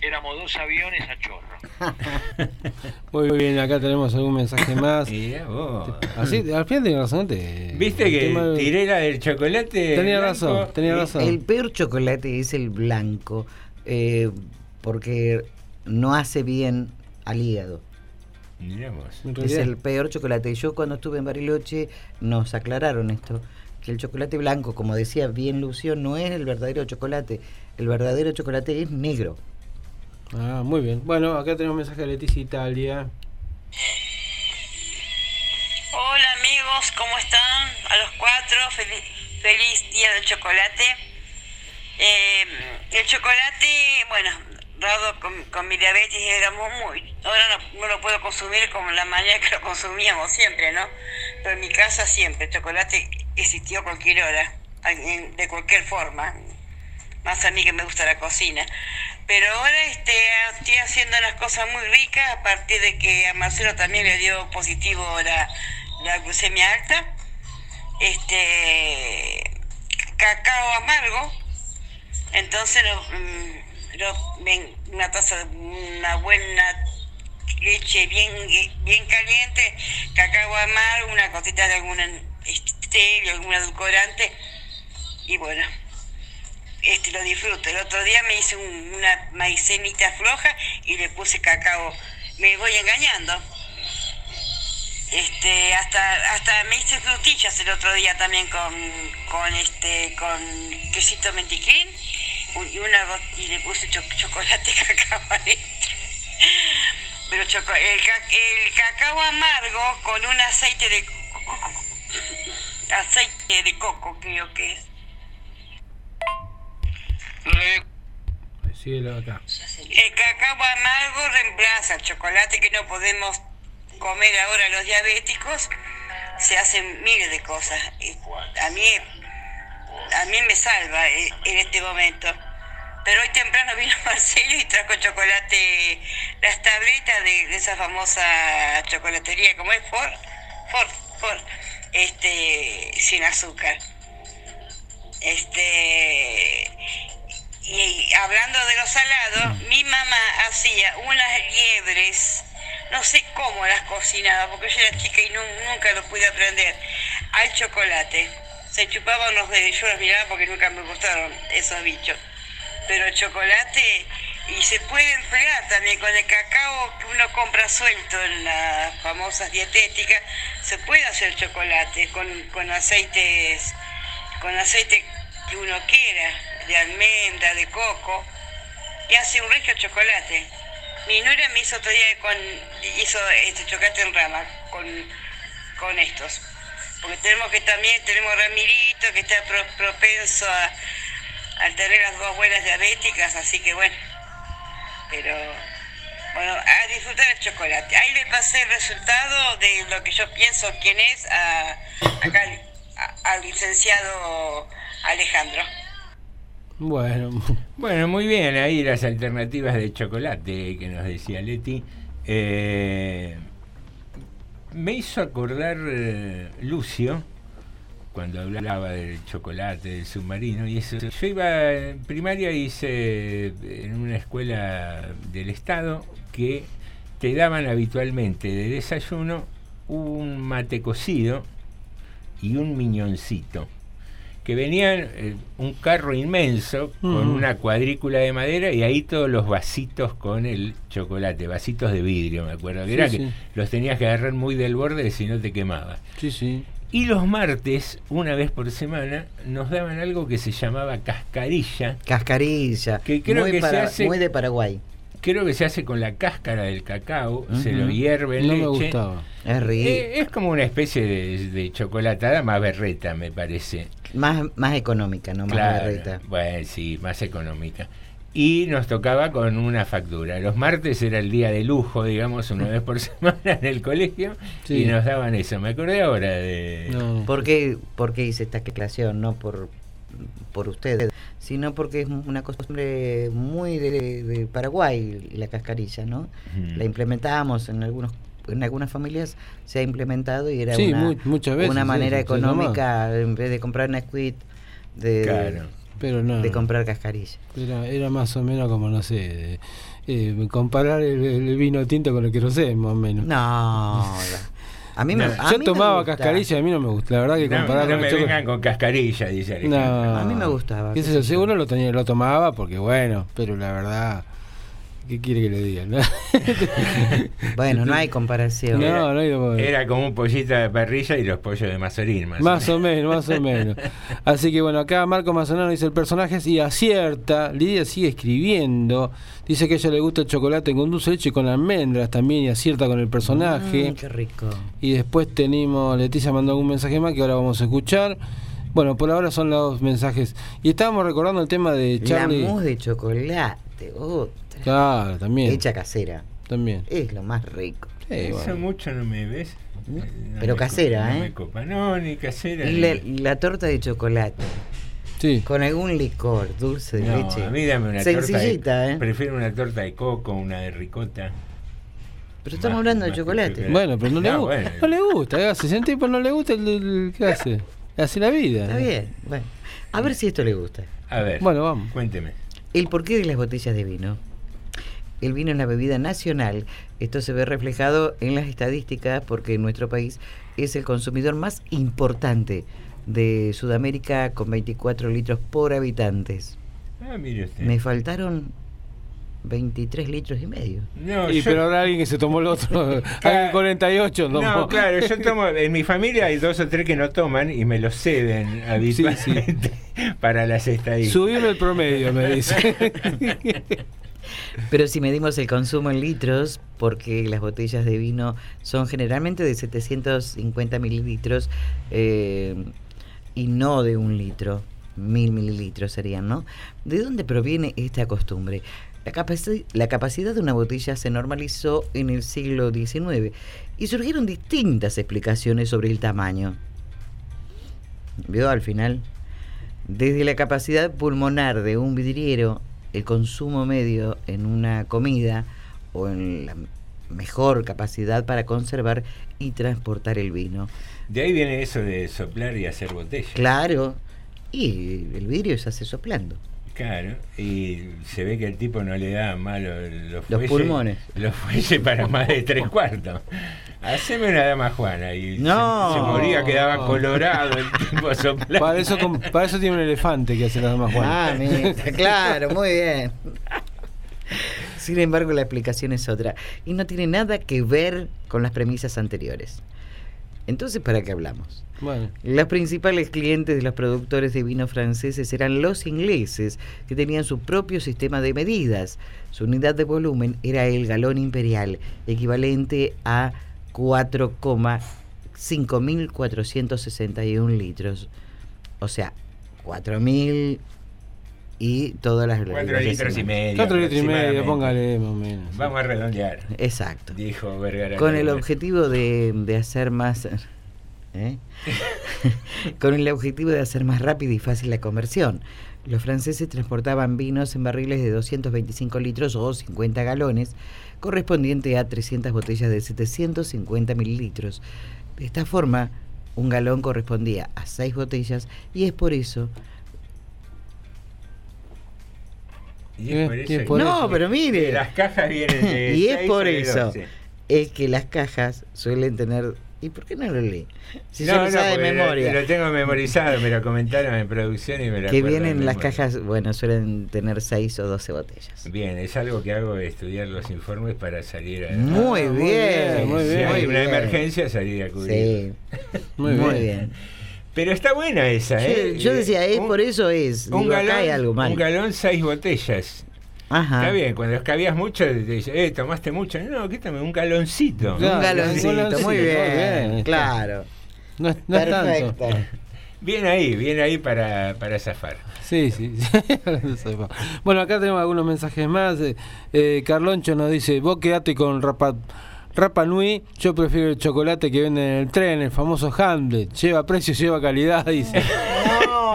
Éramos dos aviones a chorro. [laughs] Muy bien, acá tenemos algún mensaje más. [laughs] Vos. Así, al final tenía razón. te- ¿Viste que tema- tiré la del chocolate? Tenía blanco? razón, tenía razón. El peor chocolate es el blanco, eh, porque no hace bien al hígado. En Es el peor chocolate. Yo cuando estuve en Bariloche nos aclararon esto, que el chocolate blanco, como decía bien Lucio, no es el verdadero chocolate. El verdadero chocolate es negro. Ah, muy bien. Bueno, acá tenemos un mensaje de Leticia Italia. Hola amigos, ¿cómo están? A los cuatro, feliz, feliz día del chocolate. Eh, el chocolate, bueno, dado con, con mi diabetes éramos muy... Ahora no, no lo puedo consumir como la manera que lo consumíamos siempre, ¿no? Pero en mi casa siempre, el chocolate existió a cualquier hora, de cualquier forma. Más a mí que me gusta la cocina. Pero ahora este, estoy haciendo unas cosas muy ricas a partir de que a Marcelo también le dio positivo la, la glucemia alta. Este cacao amargo. Entonces lo, mm, lo- una taza de una buena leche bien bien caliente, cacao amargo, una cosita de alguna stevia, algún edulcorante y bueno, este lo disfruto. El otro día me hice un- una maicenita floja y le puse cacao. Me voy engañando. Este, hasta, hasta me hice frutillas el otro día también con, con este, con quesito menticlín y una y le puse cho- chocolate [laughs] cacao adentro. Pero choco- el, el cacao amargo con un aceite de aceite de coco creo que es. Síguelo acá. El cacao amargo reemplaza el chocolate que no podemos comer ahora los diabéticos. Se hacen miles de cosas. A mí, a mí me salva eh, en este momento. Pero hoy temprano vino [laughs] Marcelo y trajo chocolate, las tabletas de, de esa famosa chocolatería, como es Ford, Ford, Ford, este, sin azúcar. Este, y hablando de los salados, mi mamá hacía unas liebres, no sé cómo las cocinaba, porque yo era chica y nu- nunca lo pude aprender, al chocolate. Se chupaban los dedos, yo los miraba porque nunca me gustaron esos bichos. Pero chocolate, y se puede emplear también con el cacao que uno compra suelto en las famosas dietéticas, se puede hacer chocolate con, con aceites, con aceite que uno quiera, de almendra, de coco, y hace un rico chocolate. Mi nuera me hizo otro día con, hizo este chocolate en rama con, con estos. Porque tenemos que también, tenemos Ramirito que está pro- propenso a, al tener las dos abuelas diabéticas, así que bueno. Pero bueno, a disfrutar el chocolate. Ahí le pasé el resultado de lo que yo pienso quién es a, acá a- al licenciado Alejandro. Bueno, Bueno, muy bien, ahí las alternativas de chocolate que nos decía Leti. Eh, me hizo acordar eh, Lucio cuando hablaba del chocolate, del submarino y eso. Yo iba en primaria hice en una escuela del estado que te daban habitualmente de desayuno un mate cocido y un miñoncito que venían eh, un carro inmenso con Mm. una cuadrícula de madera y ahí todos los vasitos con el chocolate, vasitos de vidrio, me acuerdo. Que Sí, era sí. que los tenías que agarrar muy del borde si no te quemaba. Sí, sí. Y los martes, una vez por semana, nos daban algo que se llamaba cascarilla. Cascarilla. Que creo muy, que se hace- muy de Paraguay. Creo que se hace con la cáscara del cacao, se lo hierve en No me gustaba. Es rico. Eh, es como una especie de, de chocolatada más berreta, me parece. Más, más económica, no más Claro. Bueno, sí, más económica. Y nos tocaba con una factura. Los martes era el día de lujo, digamos, una vez por [laughs] semana en el colegio. Sí. Y nos daban eso. Me acordé ahora de... No. ¿Por qué, por qué hice esta aclaración? No por, por ustedes, sino porque es una costumbre muy de, de Paraguay, la cascarilla, ¿no? La implementábamos en algunos en algunas familias se ha implementado y era Sí, una, mu- muchas veces, una manera económica en vez de comprar Nesquik de, Claro. Pero no. de comprar cascarilla. Era, era más o menos como, no sé, de- eh, comparar el, el vino tinto con el querosén, más o menos. No, a mí me, No, a Yo mí me tomaba gusta. cascarilla y a mí no me gusta. La verdad que No, comparar no con me vengan con cascarilla, dice Alejandro. No. A mí me gustaba. Seguro lo, tenía, lo tomaba porque, bueno, pero la verdad, ¿qué quiere que le diga? no? [laughs] Bueno, no hay comparación. No, no hay como- Era como un pollito de parrilla y los pollos de Mazorín. Más, Más o menos, más o menos. Así que bueno, acá Marco Mazonano dice el personaje y acierta. Lidia sigue escribiendo. Dice que a ella le gusta el chocolate con dulce de leche y con almendras también y acierta con el personaje. Mm, qué rico. Y después tenemos, Leticia mandó algún mensaje más que ahora vamos a escuchar. Bueno, por ahora son los mensajes. Y estábamos recordando el tema de Charlie. La mousse de chocolate, otra. Claro, también. Hecha casera. También. Es lo más rico. Sí, Eso bueno. mucho no me ves. No Pero me casera, ¿eh? No me copa. No, ni casera. Y ni- la, la torta de chocolate. Sí. Con algún licor, dulce de No, leche. a mí dame una torta. Sencillita, de- ¿eh? Prefiero una torta de coco, una de ricota. Pero estamos Más- hablando de más chocolate. Bueno, pero no, le, No, gu- bueno. no le gusta. ¿qué hace? Si a un tipo no le gusta, el, el- ¿qué hace? Hace la vida. Está ¿no? bien. Bueno, a ver si esto le gusta. A ver, Bueno, vamos. cuénteme. El porqué de las botellas de vino. El vino es la bebida nacional. Esto se ve reflejado en las estadísticas porque en nuestro país es el consumidor más importante de Sudamérica con 24 litros por habitantes. Ah, mire usted. Me faltaron 23 litros y medio. No, Y yo- pero ahora alguien que se tomó el otro. [laughs] [laughs] alguien 48 tomó. No, claro, yo [laughs] tomo, en mi familia hay dos o tres que no toman y me lo ceden habitualmente para las estadísticas. Subime el promedio, me dice. Pero si medimos el consumo en litros, porque las botellas de vino son generalmente de 750 mililitros eh, y no de un litro, mil mililitros serían, ¿no? ¿De dónde proviene esta costumbre? La, capaci- la capacidad de una botella se normalizó en el siglo XIX y surgieron distintas explicaciones sobre el tamaño. ¿Vio al final? Desde la capacidad pulmonar de un vidriero, el consumo medio en una comida o en la mejor capacidad para conservar y transportar el vino. De ahí viene eso de soplar y hacer botella. Claro, y el vidrio se hace soplando. Claro, y se ve que el tipo no le da malo los, Los fuelles- pulmones. Los fuelles para más de tres cuartos. Haceme una dama Juana y se- No. se, moría, quedaba colorado el tipo soplando. Para eso, para eso tiene un elefante que hace las damas Juan. Ah, mira, [laughs] claro, muy bien. Sin embargo, la explicación es otra y no tiene nada que ver con las premisas anteriores. Entonces, ¿para qué hablamos? Bueno, Los principales clientes de los productores de vino franceses eran los ingleses, que tenían su propio sistema de medidas. Su unidad de volumen era el galón imperial, equivalente a 4,5461 litros. O sea, 4.000 y todas las... Cuatro litros y medio. cuatro litros y medio, póngale más o menos. Vamos a redondear, Exacto. dijo Vergara. Con el objetivo de, de hacer más... ¿eh? [laughs] Con el objetivo de hacer más rápida y fácil la conversión. Los franceses transportaban vinos en barriles de 225 litros o 50 galones, correspondiente a 300 botellas de 750 mililitros. De esta forma, un galón correspondía a 6 botellas y es por eso... Y es por eso por no, eso. pero mire. Las cajas vienen de [laughs] y es por eso. 12. Es que las cajas suelen tener ¿Y por qué no lo lee? Si No, se lo no, sabe de porque lo- memoria. Lo, tengo memorizado, me lo comentaron en producción y me lo que vienen las memoria. cajas, bueno, suelen tener 6 o 12 botellas. Bien, es algo que hago, estudiar los informes para salir a... Muy Ah, bien, muy Si bien, hay muy una emergencia, salir a cubrir. Sí. Muy Muy bien. bien. Pero está buena esa, ¿eh? yo decía, es Un- por eso es. Un Digo, acá galón, hay algo mal. un galón, seis botellas. Ajá. Está bien, cuando escabías mucho, te dicen, eh, tomaste mucho. No, quítame un galoncito. Un galoncito, galoncito, muy muy bien, claro. No es, no es Perfecto. [laughs] tanto. Bien ahí, bien ahí para, para zafar. Sí, sí. [laughs] bueno, acá tenemos algunos mensajes más. Eh, eh, Carloncho nos dice, vos quedate con Rapa, Rapa Nui, yo prefiero el chocolate que venden en el tren, el famoso Hamlet. Lleva precio, lleva calidad, [laughs] dice.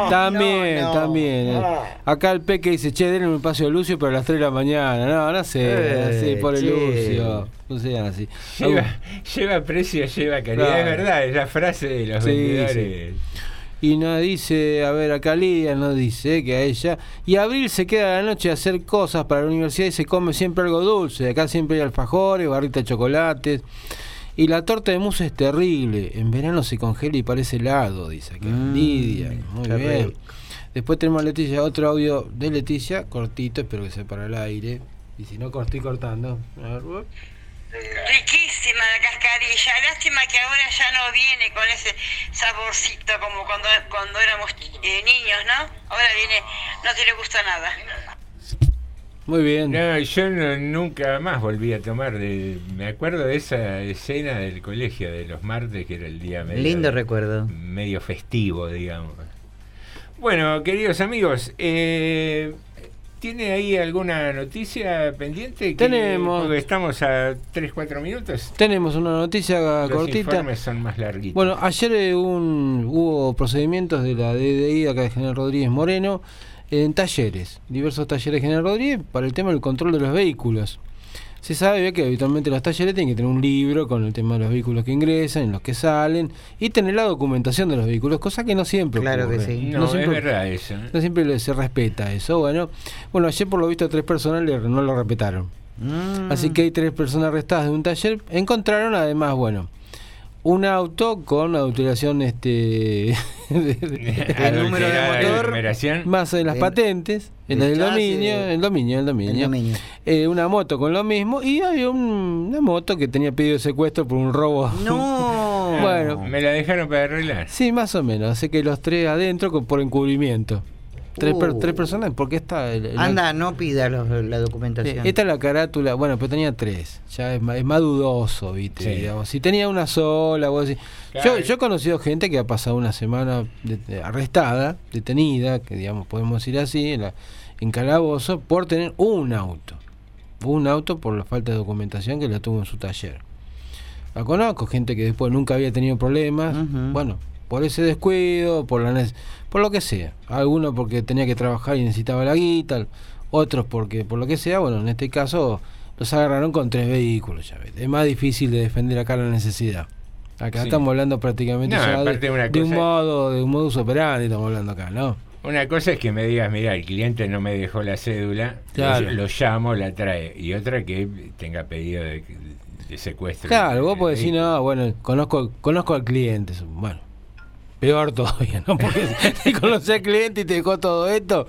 también, no, no. también. eh. Ah. Acá el Peque dice, che, denle un espacio a Lucio para las 3 de la mañana. No, no sé, Eh, así, por el. Lucio. No sean así. Lleva, lleva precio, lleva calidad. Claro. Es verdad, es la frase de los Sí, vendedores. Y nos dice, a ver, acá Lidia nos dice que a ella. Y Abril se queda a la noche a hacer cosas para la universidad y se come siempre algo dulce. Acá siempre hay alfajores, barritas de chocolates. Y la torta de mousse es terrible. En verano se congela y parece helado, dice acá. Mm, Lidia, muy bien. rico. Después tenemos a Leticia, otro audio de Leticia, cortito, espero que sea para el aire. Y si no, estoy cortando. A ver, uop. Riquísima la cascarilla. Lástima que ahora ya no viene con ese saborcito como cuando, cuando éramos eh, niños, ¿no? Ahora viene, no te le gusta nada. Muy bien. No, yo no- nunca más volví a tomar. de- me acuerdo de esa escena del colegio de los martes, que era el día medio, Lindo recuerdo. medio festivo, digamos. Bueno, queridos amigos, eh, ¿tiene ahí alguna noticia pendiente? Que- Tenemos. estamos a 3-4 minutos. Tenemos una noticia Los cortita. informes son más larguitos. Bueno, ayer eh, un- hubo procedimientos de la DDI acá de General Rodríguez Moreno en talleres, diversos talleres de General Rodríguez para el tema del control de los vehículos. Se sabe que habitualmente los talleres tienen que tener un libro con el tema de los vehículos que ingresan, en los que salen y tener la documentación de los vehículos, cosa que no siempre Claro que sí. no, siempre- es verdad eso. ¿eh? No siempre se respeta eso. Bueno, bueno, ayer por lo visto tres personas le- no lo respetaron. Mm. Así que hay tres personas arrestadas de un taller. Encontraron además, bueno, un auto con adulteración este [laughs] de- de- [laughs] El número de motor. más de las El- patentes, el, el del chasis, dominio, el dominio, el dominio. el dominio. Eh, una moto con lo mismo y había un- una moto que tenía pedido de secuestro por un robo. No. [laughs] Bueno. Me la dejaron para arreglar. Sí, más o menos. Así que los tres adentro con- por encubrimiento. Tres, per- Uh. tres personas, porque está el, el- Anda, no pida los- la documentación. Esta es la carátula, bueno, pero tenía tres. Ya es más, es más dudoso, ¿viste? Sí. Digamos. Si tenía una sola, vos decís- Claro. Yo, yo he conocido gente que ha pasado una semana de- de- arrestada, detenida, que digamos, podemos decir así, en, la- en calabozo, por tener un auto. Un auto por la falta de documentación que la tuvo en su taller. La conozco, gente que después nunca había tenido problemas. Bueno, por ese descuido, por la nece- por lo que sea. Algunos porque tenía que trabajar y necesitaba la guita, otros porque por lo que sea, bueno, en este caso los agarraron con tres vehículos, ya ves. Es más difícil de defender acá la necesidad. Acá Sí. estamos hablando prácticamente No, ya de, de un modo, de un modus operandi estamos hablando acá, ¿no? Una cosa es que me digas, mira, el cliente no me dejó la cédula, Claro. lo, llamo, la trae. Y otra que tenga pedido de, de secuestro. Claro, vos podés decir, no, bueno, conozco, conozco al cliente. Bueno, peor todavía, ¿no? Porque [laughs] si conoces cliente y te dejó todo esto,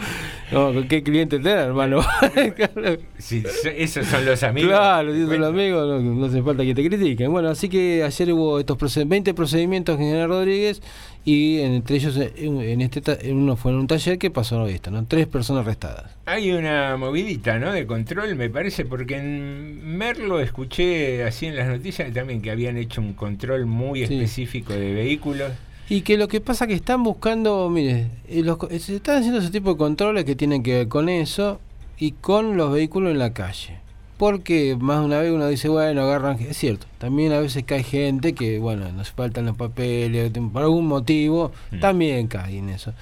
no, ¿qué cliente tenés, hermano? [laughs] Claro. Si so- esos son los amigos. Claro, si son los amigos, no, no hace falta que te critiquen. Bueno, así que ayer hubo estos proced- 20 procedimientos en General Rodríguez y entre ellos, en, en este uno fue en un taller que pasó esto, ¿no? Tres personas arrestadas. Hay una movidita, ¿no? De control, me parece, porque en Merlo escuché así en las noticias también que habían hecho un control muy Sí. específico de vehículos. Y que lo que pasa que están buscando, mire, eh, los co- se están haciendo ese tipo de controles que tienen que ver con eso y con los vehículos en la calle. Porque más de una vez uno dice, bueno, agarran, es cierto, también a veces cae gente que, bueno, nos faltan los papeles, por algún motivo, Mm. también cae en eso.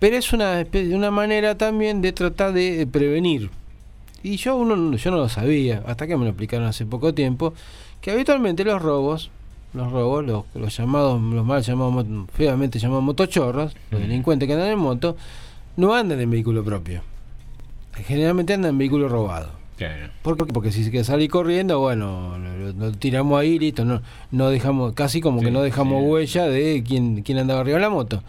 Pero es una, una manera también de tratar de prevenir. Y yo, uno, yo no lo sabía, hasta que me lo explicaron hace poco tiempo, que habitualmente los robos, los robos, los, los llamados, los mal llamados, feamente llamados motochorros, los delincuentes que andan en moto, no andan en vehículo propio. Generalmente andan en vehículo robado. Claro. ¿Por qué? Porque si se quiere salir corriendo, bueno, lo, lo tiramos ahí, listo, no, no dejamos, casi como que no dejamos sí. huella de quién, quién andaba arriba de la moto.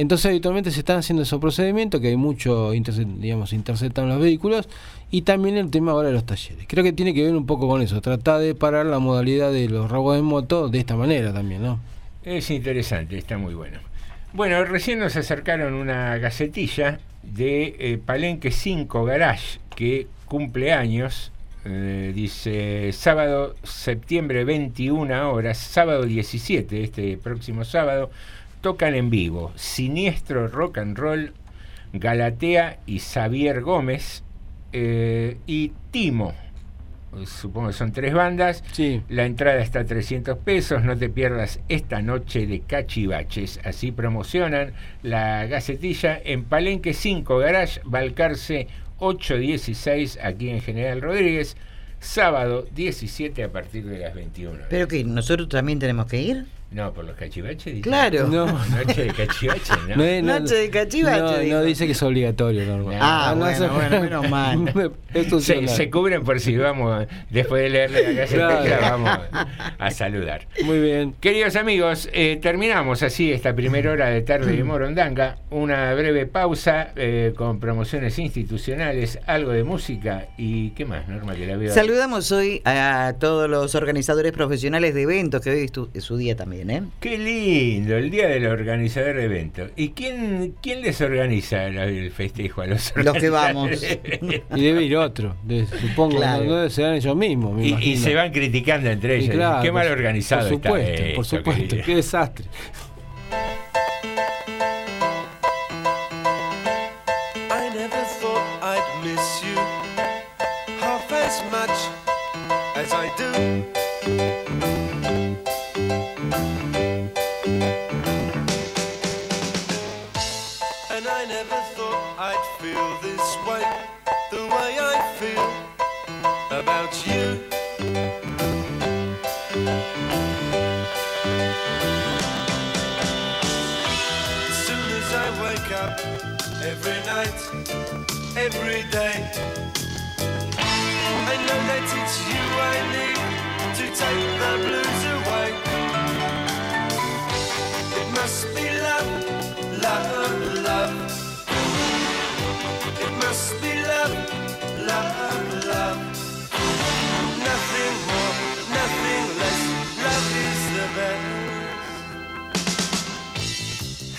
Entonces habitualmente se están haciendo esos procedimientos, que hay mucho, digamos, interceptan los vehículos, y también el tema ahora de los talleres. Creo que tiene que ver un poco con eso, tratar de parar la modalidad de los robos de moto de esta manera también, ¿no? Es interesante, está muy bueno. Bueno, recién nos acercaron una gacetilla de eh, Palenque 5 Garage que cumple años. eh, dice sábado, septiembre 21 horas, sábado 17, este próximo sábado, tocan en vivo Siniestro Rock and Roll, Galatea y Xavier Gómez eh, y Timo. Supongo que son tres bandas. La entrada está a 300 pesos. No te pierdas esta noche de cachivaches. Así promocionan la gacetilla en Palenque 5 Garage, Balcarce 816, aquí en General Rodríguez. Sábado 17 a partir de las 21. Pero que nosotros también tenemos que ir. No, por los cachivaches. dice. Claro. No, noche de cachivaches, ¿no? No es- no- Noche de cachivache, No, no dice que es obligatorio, normal. Ah, No, no bueno, bueno, menos mal. [laughs] Se, se cubren por si vamos, después de leerle la Claro. [laughs] vamos a saludar. Muy bien. Queridos amigos, eh, terminamos así esta primera hora de tarde de Morondanga. Una breve pausa eh, con promociones institucionales, algo de música y qué más, Norma, que la veo. Saludamos hoy a todos los organizadores profesionales de eventos, que hoy es, tu- es su día también, ¿eh? Qué lindo, el día del organizador de eventos. ¿Y quién, quién les organiza el festejo a los Los que vamos. Y debe ir otro, de- supongo, Claro. no, no serán ellos mismos. me Y, se van criticando entre ellos. claro, qué mal organizado por supuesto, está. por esto, supuesto, qué desastre. Every day. I know that it's you I need to take the blues away. It must be love, love, love. It must be love, love, love. Nothing more, nothing less. Love is the best.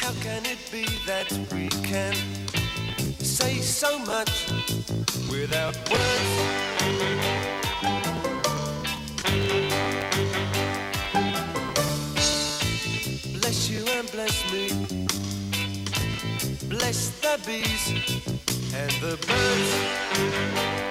How can it be that we can so much without words? Bless you and bless me. Bless the bees and the birds.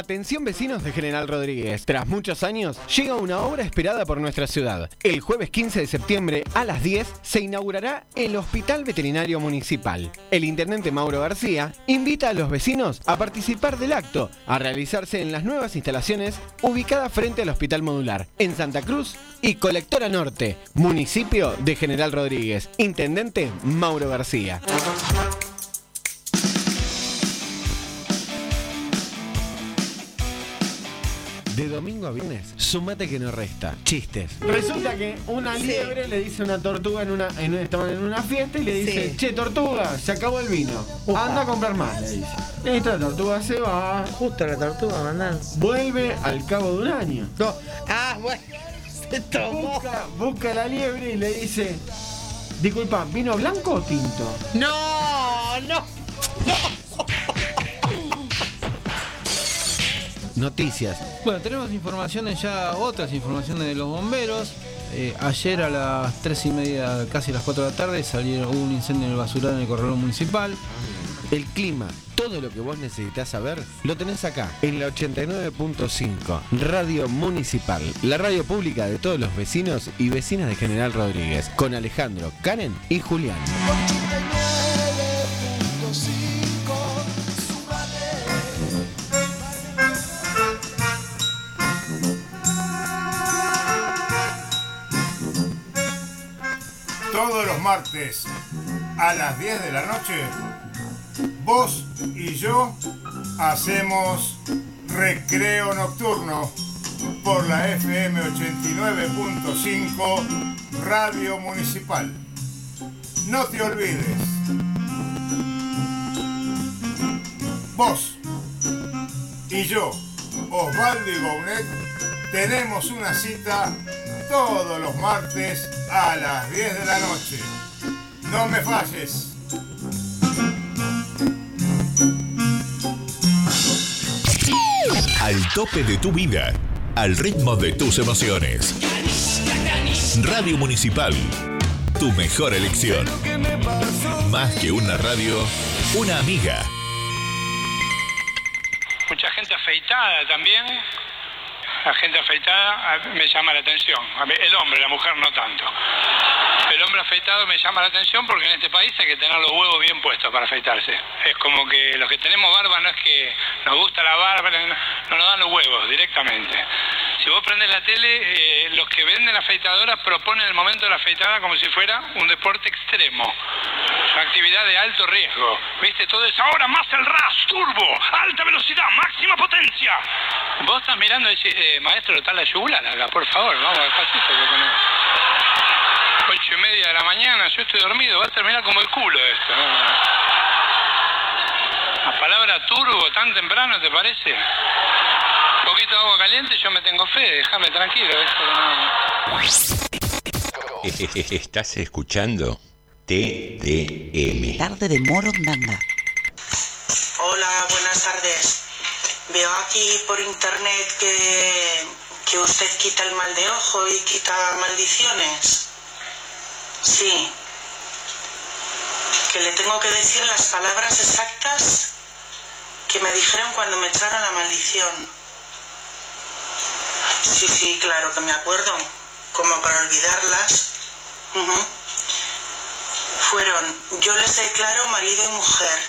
Atención vecinos de General Rodríguez. Tras muchos años, llega una obra esperada por nuestra ciudad. El jueves 15 de septiembre a las 10 se inaugurará el Hospital Veterinario Municipal. El intendente Mauro García invita a los vecinos a participar del acto, a realizarse en las nuevas instalaciones ubicadas frente al Hospital Modular, en Santa Cruz y Colectora Norte, municipio de General Rodríguez. Intendente Mauro García. De domingo a viernes, sumate que no resta. Chistes. Resulta que una liebre le dice a una tortuga en una, en, estaban en una fiesta y le dice, Sí. che, tortuga, se acabó el vino. Anda a comprar más, le dice. Esta tortuga se va. Justo la tortuga mandando. Vuelve al cabo de un año. No. Ah, bueno. [laughs] Se tomó. Busca, busca a la liebre y le dice, disculpa, ¿vino blanco o tinto? No, no. Noticias. Bueno, tenemos informaciones ya, otras informaciones de los bomberos. Eh, ayer a las 3 y media, casi las 4 de la tarde, salieron, hubo un incendio en el basural en el corredor municipal. El clima, todo lo que vos necesitas saber, lo tenés acá, en la 89.5, Radio Municipal, la radio pública de todos los vecinos y vecinas de General Rodríguez, con Alejandro, Karen y Julián. Martes a las 10 de la noche, vos y yo hacemos recreo nocturno por la FM 89.5 Radio Municipal. No te olvides. Vos y yo, Osvaldo y Bounet, tenemos una cita todos los martes a las 10 de la noche. No me falles. Al tope de tu vida. Al ritmo de tus emociones. Radio Municipal. Tu mejor elección. Más que una radio, una amiga. Mucha gente afeitada también. La gente afeitada me llama la atención. El hombre, la mujer no tanto. El hombre afeitado me llama la atención porque en este país hay que tener los huevos bien puestos para afeitarse. Es como que los que tenemos barba no es que nos gusta la barba, no no nos dan los huevos directamente. Si vos prendes la tele, eh, los que venden afeitadoras proponen el momento de la afeitada como si fuera un deporte extremo. Una actividad de alto riesgo. ¿Viste? Todo es ahora más el RAS, turbo, alta velocidad, máxima potencia. Vos estás mirando y maestro, está la yugular acá, por favor, vamos despacito que con Ocho y media de la mañana, yo estoy dormido, va a terminar como el culo esto. ¿no? La palabra turbo tan temprano, ¿te parece? Un poquito de agua caliente, yo me tengo fe, déjame tranquilo. Esto no... [laughs] Estás escuchando TDM. Tarde de Morondanga. Hola, buenas tardes. Veo aquí por internet que, que usted quita el mal de ojo y quita maldiciones. Sí. Que le tengo que decir las palabras exactas que me dijeron cuando me echaron la maldición. Sí, sí, claro que me acuerdo. Como para olvidarlas. Fueron, yo les declaro marido y mujer.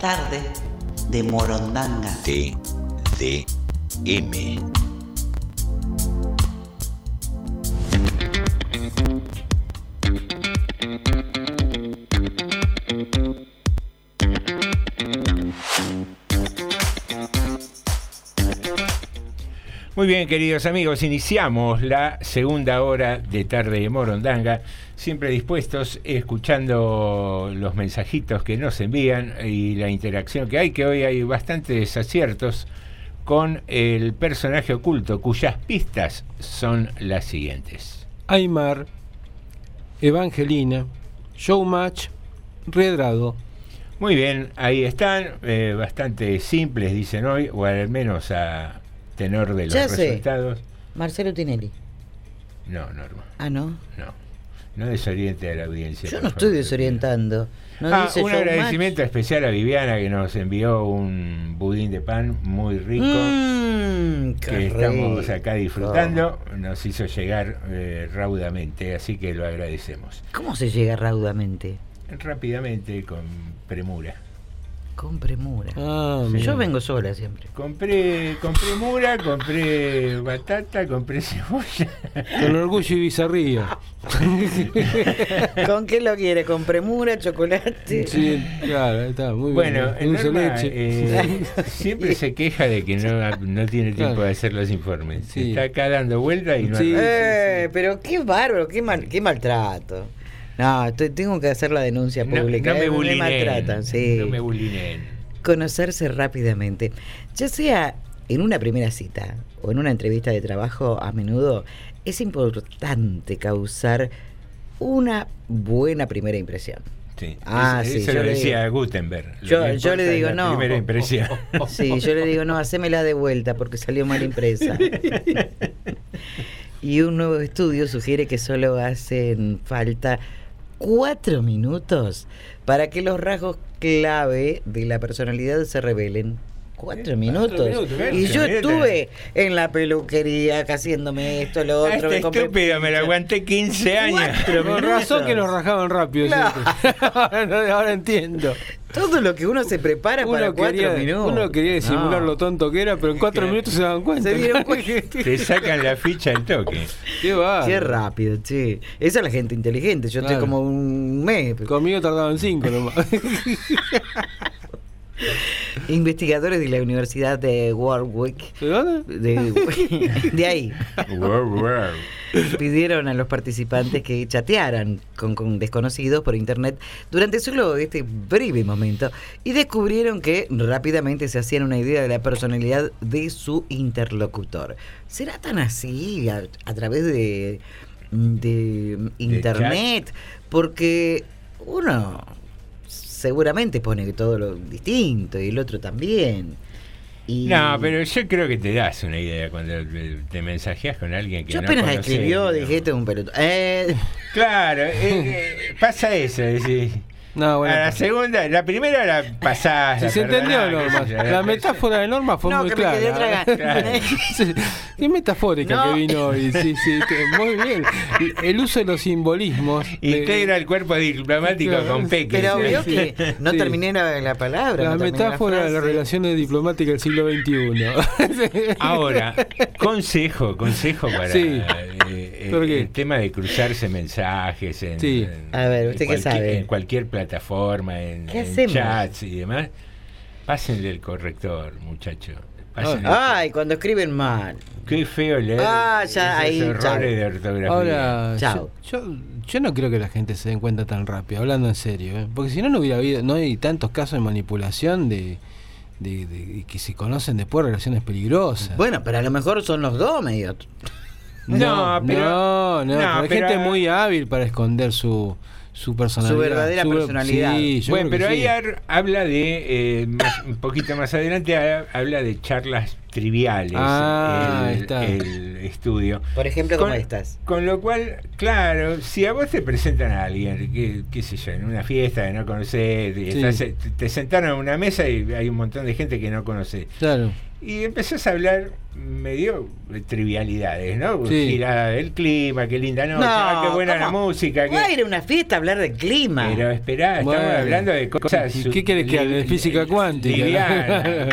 Tarde de Morondanga. TDM. Muy bien, queridos amigos, iniciamos la segunda hora de tarde de Morondanga, siempre dispuestos, escuchando los mensajitos que nos envían y la interacción que hay, que hoy hay bastantes aciertos con el personaje oculto, cuyas pistas son las siguientes. Aymar, Evangelina, Showmatch, Redrado. Muy bien, ahí están, eh, bastante simples, dicen hoy, o al menos a tenor de los Ya sé. resultados. Marcelo Tinelli. No, Norma. Ah, ¿no? No. No desoriente a la audiencia. Yo no estoy desorientando. Ah, dice un agradecimiento especial a Viviana que nos envió un budín de pan muy rico Mm, que estamos rico. acá disfrutando. Nos hizo llegar eh, raudamente, así que lo agradecemos. ¿Cómo se llega raudamente? Rápidamente, con premura. Con premura. Ah, Sí. Yo vengo sola siempre. Compré, compré mura, compré batata, compré cebolla. Con orgullo y bizarría. ¿Con qué lo quiere? ¿Con premura, chocolate? Sí, claro, está, muy Bueno, bien. Norma, leche. eh, siempre se queja de que no, no tiene tiempo Claro. de hacer los informes. Sí. Está acá dando vueltas y no Sí. Eh, pero qué bárbaro, qué, mal, qué maltrato. No, tengo que hacer la denuncia pública. no me eh, bulineen, maltratan, sí. No me bulineen. Conocerse rápidamente. Ya sea en una primera cita o en una entrevista de trabajo, a menudo es importante causar una buena primera impresión. Sí. Ah, sí, eso yo lo decía digo- Gutenberg. Yo, yo le digo, no. Primera impresión. [laughs] Sí, yo le digo, no, hacémela de vuelta porque salió mal impresa. [laughs] y un nuevo estudio sugiere que solo hacen falta cuatro minutos para que los rasgos clave de la personalidad se revelen. Cuatro minutos. minutos, claro, y yo estuve en la peluquería haciéndome esto, lo A otro. me este compré- estúpido me lo aguanté 15 años. Cuatro Con razón que nos rajaban rápido. Ahora, [laughs] ahora entiendo. Todo lo que uno se prepara para cuatro quería, minutos. uno quería disimular No. lo tonto que era, pero en cuatro minutos se daban cuenta. Se dieron cuenta. [laughs] [laughs] Te sacan la ficha al toque. Qué va. Qué rápido, che. Esa es la gente inteligente. Yo estoy Claro. como un mes. Conmigo tardaban cinco nomás. Investigadores de la Universidad de Warwick, ¿De dónde? de, [laughs] de ahí, pidieron a los participantes que chatearan con, con desconocidos por internet durante solo este breve momento y descubrieron que rápidamente se hacían una idea de la personalidad de su interlocutor. ¿Será tan así a, a través de, de internet? Porque uno seguramente pone todo lo distinto y el otro también. Y No, pero yo creo que te das una idea cuando te- mensajeas con alguien que yo no apenas conoces, escribió, ¿no? dije, este es un pelotudo. Eh, Claro, eh, eh, pasa eso. es decir, No, bueno. a la segunda, la primera la pasás. Si la se entendió, Norma. La metáfora de Norma fue No, muy que me quedé clara. [laughs] Sí, Qué metafórica No. que vino hoy. Sí, sí, que- muy bien. El uso de los simbolismos. de- Integra el cuerpo diplomático Claro. con peque. pero vio sí. que no Sí. terminé la, la palabra. La no metáfora de las relaciones diplomáticas del siglo XXI. [laughs] Ahora, consejo, consejo para Sí. eh, ¿Por el, qué? el tema de cruzarse mensajes en, Sí. en- A ver, ¿usted qué cualquier, sabe? en cualquier plataforma, en, ¿Qué en chats y demás. Pásenle el corrector, muchacho. Pásenle- Ay, cuando escriben mal. Qué feo leer Ah, ya, esos ahí, errores chao. de ortografía. Ahora, Chao. yo, yo, yo no creo que la gente se den cuenta tan rápido, hablando en serio. ¿eh? Porque si no, no hubiera habido, no hay tantos casos de manipulación de, de, de- que se conocen después relaciones peligrosas. Bueno, pero a lo mejor son los dos medio. No, pero- no, no, no, pero hay pero- gente muy hábil para esconder su, su personalidad. Su verdadera personalidad. Sí, yo Bueno, pero ahí sí. habla de, eh, más- un poquito más adelante, ha- habla de charlas triviales, Ah, el, está. el estudio. Por ejemplo, como Con- estas. Con lo cual, claro, si a vos te presentan a alguien, que, qué sé yo, en una fiesta que no conocés, y Sí. estás- te, te sentaron a una mesa y hay un montón de gente que no conoces, Claro. Y empezás a hablar medio de trivialidades, ¿no? Sí. Girada del clima, qué linda noche, No, ah, qué buena la música. Qué- ir a una fiesta a hablar del clima. Pero esperá, estamos hablando de cosas. ¿Y qué querés que hable? De física cuántica.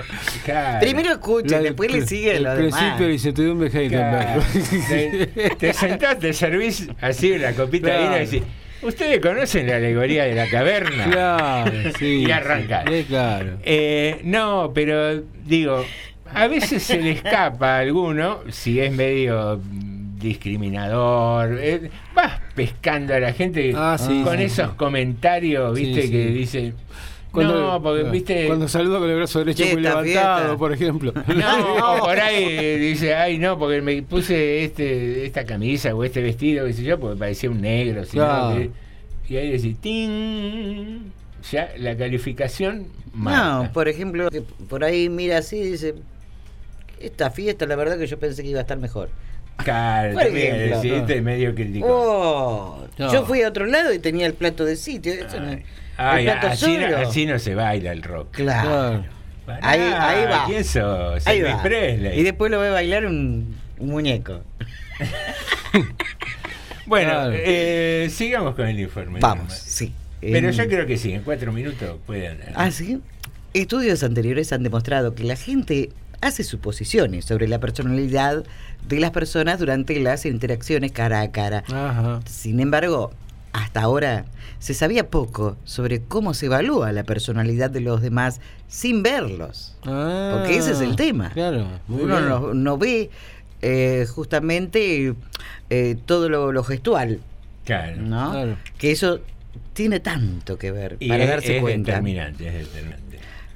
Claro. Primero escuche, La- después le sigue el lo principio demás. de incertidumbre de Claro. [laughs] Te, te sentás, te servís así una copita de vino y decís, ¿ustedes conocen la alegoría de la caverna? Claro, sí. y arrancar. sí, claro. Eh, no, pero digo, a veces se le escapa a alguno, si es medio discriminador, eh, vas pescando a la gente Ah, sí, con sí, esos sí. comentarios, viste, sí. que dicen, Cuando, no, porque ah, viste... Cuando saluda con el brazo derecho muy levantado, fiesta. por ejemplo. [laughs] No, por ahí eh, dice, ay no, porque me puse este esta camisa o este vestido, qué sé yo, porque parecía un negro. no, Claro. y ahí decís, ¡ting! Ya la calificación No, marca. por ejemplo, por ahí mira así y dice, esta fiesta la verdad que yo pensé que iba a estar mejor. Claro, Por ejemplo, no. medio crítico. Oh, No. Yo fui a otro lado y tenía el plato de sitio. eso no- Ay, el plato así, no, solo. así no se baila el rock. Claro. Pará, Ahí, ahí va. ¿Quién sos? Ahí Elvis va. Presley. Y después lo ve bailar un, un muñeco. [laughs] Bueno, Claro. eh, sigamos con el informe. Vamos, sí. Pero yo creo que sí, en cuatro minutos pueden. ¿Ah, sí? Estudios anteriores han demostrado que la gente hace suposiciones sobre la personalidad de las personas durante las interacciones cara a cara. Ajá. Sin embargo, hasta ahora se sabía poco sobre cómo se evalúa la personalidad de los demás sin verlos. Ah, Porque ese es el tema. Claro. muy Uno no, no ve eh, justamente eh, todo lo, lo gestual, Claro. ¿no? Claro. Que eso tiene tanto que ver Y para es, darse es cuenta. determinante, es determinante.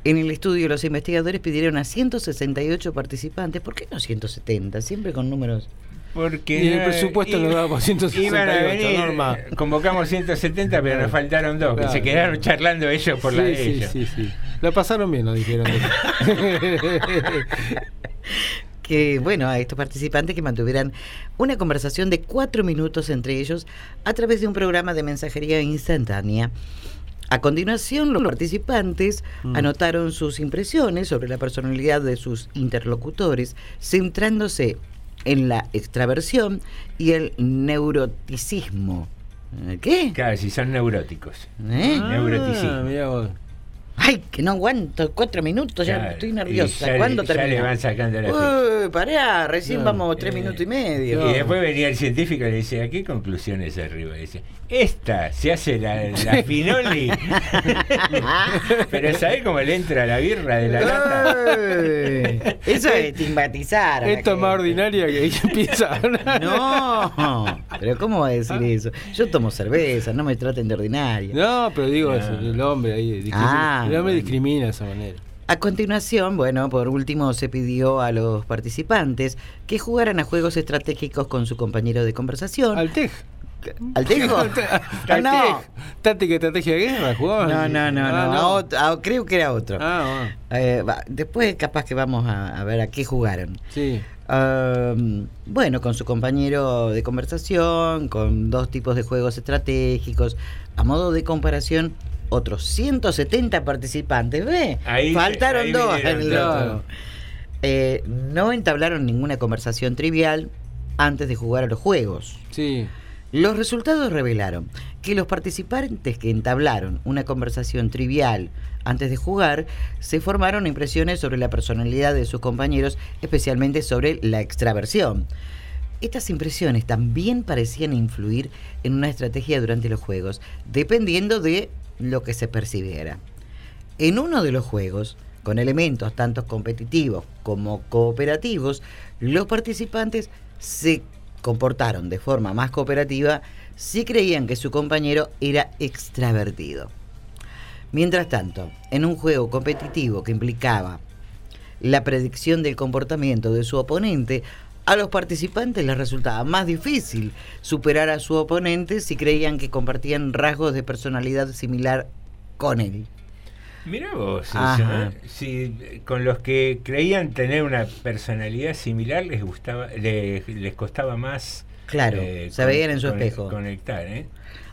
En el estudio los investigadores pidieron a 168 participantes. ¿Por qué no 170? Siempre con números. Porque Y el presupuesto nos daba por 168, Iban a venir, Norma. convocamos 170, pero nos faltaron dos, Claro. que se quedaron charlando ellos por la sí, de sí, ellos. sí, sí. La pasaron bien, nos dijeron. [laughs] Que, bueno, a estos participantes que mantuvieran una conversación de cuatro minutos entre ellos a través de un programa de mensajería instantánea. A continuación, los participantes Mm. anotaron sus impresiones sobre la personalidad de sus interlocutores, centrándose en la extraversión y el neuroticismo. ¿Eh, ¿Qué? Claro, si son neuróticos. ¿Eh? Neuroticismo. Ah, mirá vos. Ay, que no aguanto cuatro minutos, ya estoy nerviosa. ya ¿Cuándo ya termina? le van sacando la. Uy, pará, recién vamos tres eh, minutos y medio. Y después venía el científico y le decía, ¿a qué conclusiones arriba? Y dice, esta se hace la, la [laughs] finoli. [laughs] Pero ¿sabés cómo le entra la birra de la lata? Ay, Eso es estigmatizar. Esto es más ordinaria que ella empieza. [laughs] No, pero ¿cómo va a decir eso? Yo tomo cerveza, no me traten de ordinaria. No, pero digo, No. es el hombre ahí. Ah, el hombre bueno. discrimina de esa manera. A continuación, bueno, por último se pidió a los participantes que jugaran a juegos estratégicos con su compañero de conversación. Al tej. ¿Al? Al [laughs] no. Táctica estrategia de guerra, jugaban. No, no, no, Ah, no. a ot- a- creo que era otro. Ah, Eh, va, después capaz que vamos a, a ver a qué jugaron. Sí. Um, bueno, con su compañero de conversación, con dos tipos de juegos estratégicos. A modo de comparación, otros 170 participantes. ¿Ve? Ahí- Faltaron ahí dos vinieron. Eh, no entablaron ninguna conversación trivial antes de jugar a los juegos. Sí. Los resultados revelaron que los participantes que entablaron una conversación trivial antes de jugar se formaron impresiones sobre la personalidad de sus compañeros, especialmente sobre la extraversión. Estas impresiones también parecían influir en una estrategia durante los juegos, dependiendo de lo que se percibiera. En uno de los juegos, con elementos tanto competitivos como cooperativos, los participantes se comportaron de forma más cooperativa si creían que su compañero era extravertido. Mientras tanto, en un juego competitivo que implicaba la predicción del comportamiento de su oponente, a los participantes les resultaba más difícil superar a su oponente si creían que compartían rasgos de personalidad similar con él. Mirá vos, eso. ¿eh? si con los que creían tener una personalidad similar les gustaba, les, les costaba más Claro, eh, se veían en su con- espejo. Conectar, ¿eh?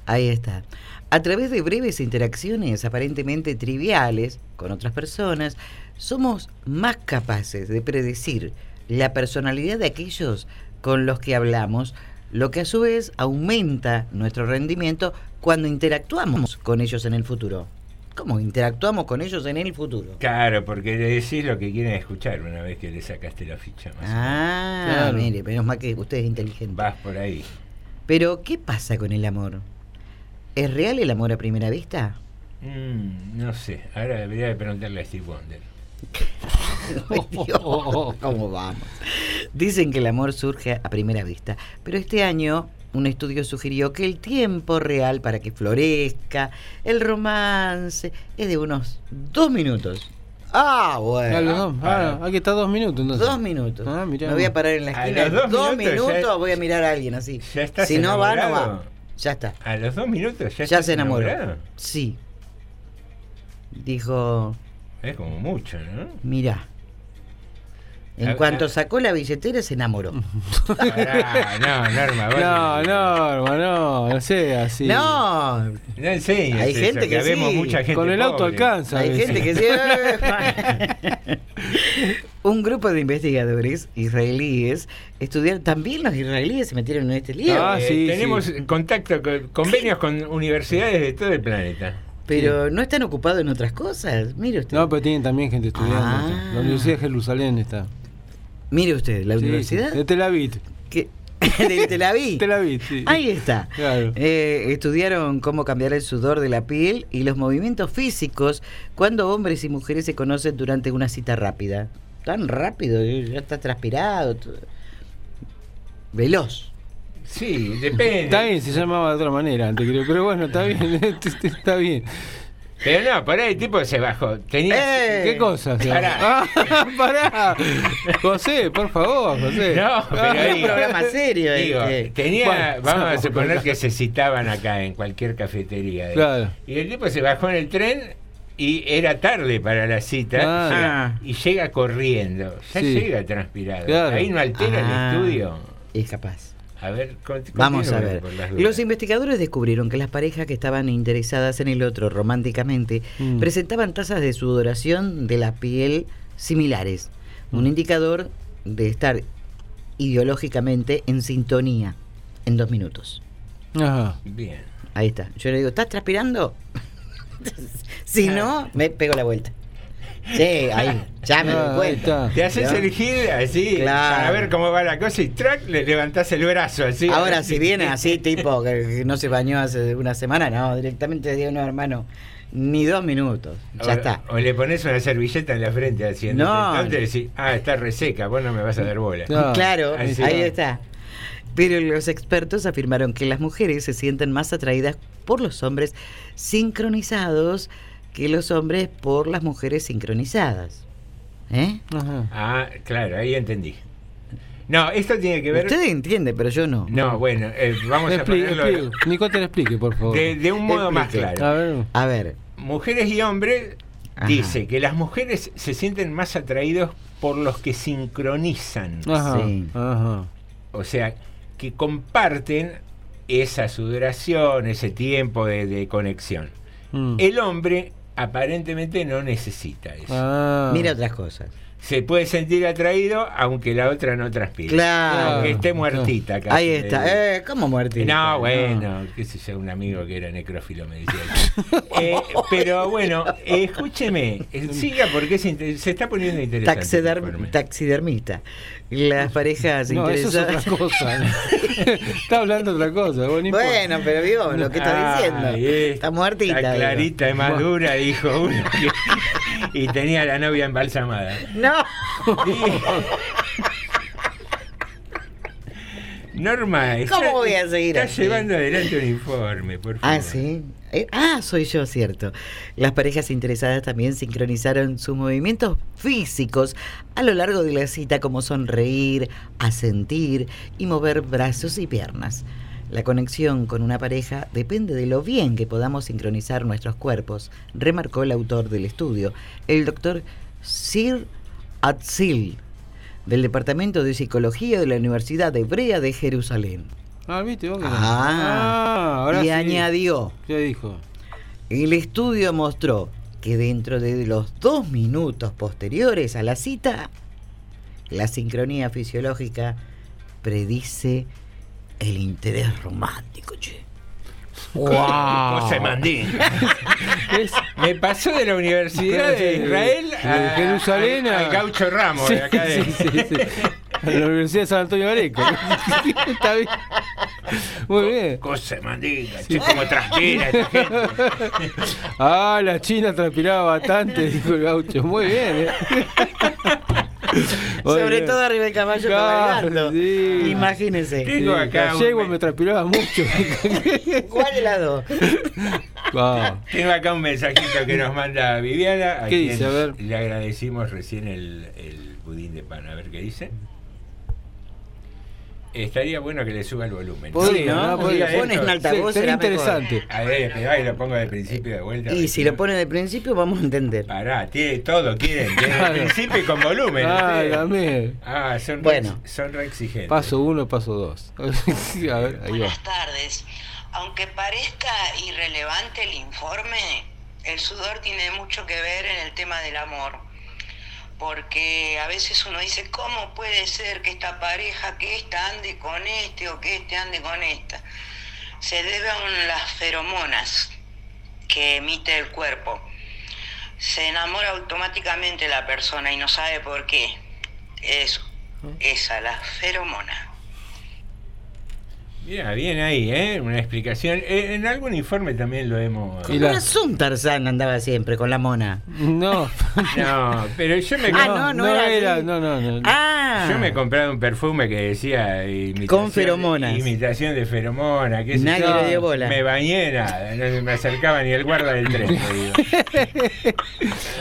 Ahí está. A través de breves interacciones aparentemente triviales con otras personas, somos más capaces de predecir la personalidad de aquellos con los que hablamos, lo que a su vez aumenta nuestro rendimiento cuando interactuamos con ellos en el futuro. ¿Cómo interactuamos con ellos en el futuro? Claro, porque le decís lo que quieren escuchar una vez que le sacaste la ficha. Más o menos. Ah, Claro. mire, menos mal que usted es inteligente. Vas por ahí. Pero, ¿qué pasa con el amor? ¿Es real el amor a primera vista? Mm, no sé, ahora debería de preguntarle a Steve Wonder. [laughs] [laughs] ¿Cómo vamos? Dicen que el amor surge a primera vista, pero este año un estudio sugirió que el tiempo real para que florezca el romance es de unos dos minutos. Ah, bueno. Ah, los dos. Ah, aquí está dos minutos entonces. Dos minutos. Ah, mirá. Me voy a parar en la A esquina. los dos dos minutos minutos, voy a mirar a alguien así. ¿Ya estás si no va, no va. Ya está. A los dos minutos ya, Ya, se enamoró. enamorado. Sí. Dijo, Es como mucho, ¿no? mira. En Ah, cuanto ah. sacó la billetera se enamoró. [laughs] Pará, no, Norma, No, no, no, no sea así. No. No enseñes Hay eso, gente que vemos sí. mucha gente Con el auto alcanza. Hay gente que sí. [laughs] [laughs] Un grupo de investigadores israelíes estudiaron, también los israelíes se metieron en este lío. Ah, Eh, sí, tenemos sí. contacto, con, convenios con universidades de todo el planeta. Pero no están ocupados en otras cosas. Mire usted. No, pero tienen también gente estudiando. Ah. La Universidad de Jerusalén está. Mire usted, la Sí, universidad de Tel Aviv. que [laughs] de Tel Aviv. [laughs] Tel Aviv, sí. Ahí está. Claro. Eh, estudiaron cómo cambiar el sudor de la piel y los movimientos físicos cuando hombres y mujeres se conocen durante una cita rápida. Tan rápido, ya está transpirado. Veloz. Sí, depende. Está bien, se llamaba de otra manera antes, creo. Pero bueno, está bien. [laughs] está bien. Pero no, por ahí el tipo se bajó. Tenía. Eh. ¿Qué cosa? [laughs] Pará. Ah, pará. José, por favor, José. No, pero Es un digo, programa serio digo, este. tenía, Bueno, vamos a suponer que se citaban acá en cualquier cafetería. Claro. Y el tipo se bajó en el tren y era tarde para la cita Ah. y llega corriendo. Ya Sí. llega transpirado. Claro. Ahí no altera Ah. el estudio. Es capaz. A ver, con- Vamos a ver. Los investigadores descubrieron que las parejas que estaban interesadas en el otro románticamente Mm. presentaban tasas de sudoración de la piel similares, un indicador de estar ideológicamente en sintonía en dos minutos. Ajá. Bien. Ahí está. Yo le digo, ¿estás transpirando? [laughs] si no, me pego la vuelta. Sí, ahí, ya me Ah, doy cuenta. Te haces ¿Ya? elegir así Claro. para ver cómo va la cosa y track le levantás el brazo así. Ahora, si viene así, [laughs] tipo que no se bañó hace una semana, no, directamente digo, no, hermano, ni dos minutos, ya o, está. o le pones una servilleta en la frente haciendo No. entonces decís, ah, está reseca, vos no me vas a dar bola. Claro. Claro, Así ahí va. está. Pero los expertos afirmaron que las mujeres se sienten más atraídas por los hombres sincronizados que los hombres por las mujeres sincronizadas. ¿Eh? Ajá. Ah, claro, ahí entendí. No, esto tiene que ver. Usted entiende, pero yo no. No, bueno, eh, vamos a ponerlo explique. Nicote le explique, por favor. de, de un modo más claro. A ver. A ver, Mujeres y hombres Ajá. dice que las mujeres se sienten más atraídos por los que sincronizan. Ajá. Sí. Ajá. O sea, que comparten esa sudoración, ese tiempo de, de conexión. Mm. El hombre aparentemente no necesita eso. Ah. mira otras cosas. Se puede sentir atraído aunque la otra no transpire. Claro. Aunque esté muertita. casi, Ahí está. Eh, ¿Cómo muertito? No, bueno, qué sé yo, un amigo que era necrófilo me decía. [laughs] Eh, pero bueno, eh, escúcheme, eh, siga porque es inter- se está poniendo interesante. Taxiderm- informe. taxidermista. Las parejas [laughs] No, eso es interesadas. otra cosa. [laughs] Está hablando otra cosa. vos. Bueno, pero vivo lo que está diciendo. Ay, eh, Está muertita. Está clarita y madura, dijo uno. que- y tenía la novia embalsamada. No. Norma, está, ¿Cómo voy a seguir está así? llevando adelante un informe, por favor. Ah, sí. Eh, ah, soy yo, cierto. Las parejas interesadas también sincronizaron sus movimientos físicos a lo largo de la cita, como sonreír, asentir y mover brazos y piernas. La conexión con una pareja depende de lo bien que podamos sincronizar nuestros cuerpos, remarcó el autor del estudio, el doctor Sir Atzil, del Departamento de Psicología de la Universidad Hebrea de Jerusalén. Ah, viste vos que no. Ah, ahora y sí. añadió. ¿Qué dijo? El estudio mostró que dentro de los dos minutos posteriores a la cita, la sincronía fisiológica predice el interés romántico, che. ¡Wow! José Mandín. Me pasó de la Universidad de Israel De a Jerusalén a- al Gaucho Ramos, de acá de... Sí, sí, sí. A la Universidad de San Antonio Areco. [laughs] Está bien. Muy bien. José Mandín, che, cómo transpira esta gente. Ah, la China transpiraba bastante, dijo el gaucho. Muy bien. ¿eh? [laughs] [laughs] Sobre todo arriba del caballo Claro, cabalgando. sí. Imagínense. Tengo acá La yegua me transpiraba mucho. [laughs] ¿Cuál? [laughs] Wow. Tengo acá un mensajito que nos manda Viviana. a ¿Qué dice? A ver. Le agradecimos recién el, el budín de pan. A ver qué dice. Estaría bueno que le suba el volumen. Podría, ¿no? Esto. Pones en altavoz, Sí, sería será mejor. interesante. A ver, espera, y lo pongo de principio de vuelta. Y si lo pone de principio vamos a entender. Pará, tiene todo, quieren. Desde el Claro. principio y con volumen. Ah, también. Ah, son, Bueno. re, son re exigentes. Paso uno, paso dos. [laughs] A ver, ahí va. Buenas tardes. Aunque parezca irrelevante el informe, el sudor tiene mucho que ver en el tema del amor. Porque a veces uno dice, ¿cómo puede ser que esta pareja, que esta ande con este o que este ande con esta? Se debe a un- las feromonas que emite el cuerpo. Se enamora automáticamente la persona y no sabe por qué. Es esa, la feromona. Mira, bien ahí, ¿eh? Una explicación. Eh, en algún informe también lo hemos. Con razón Tarzán andaba siempre con la mona. No. [laughs] No, pero yo me. Ah, no, no era así. no, no, no. Ah. Yo me he comprado un perfume que decía imitación, Con feromonas. Imitación de feromona. qué Nadie le dio bola. Me bañé, nada, no me acercaba ni el guarda del tren. [laughs]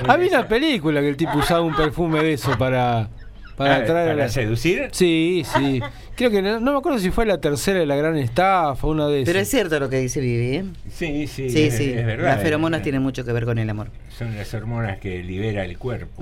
Había una película que el tipo usaba un perfume de eso para, para Ah, ¿para la- seducir? Sí, sí. Creo que no, no me acuerdo si fue la tercera de la gran estafa, una de esas. Pero es cierto lo que dice Vivi, ¿eh? Sí, sí, Sí, es, sí. es verdad. Las feromonas Eh, tienen mucho que ver con el amor. Son las hormonas que libera el cuerpo.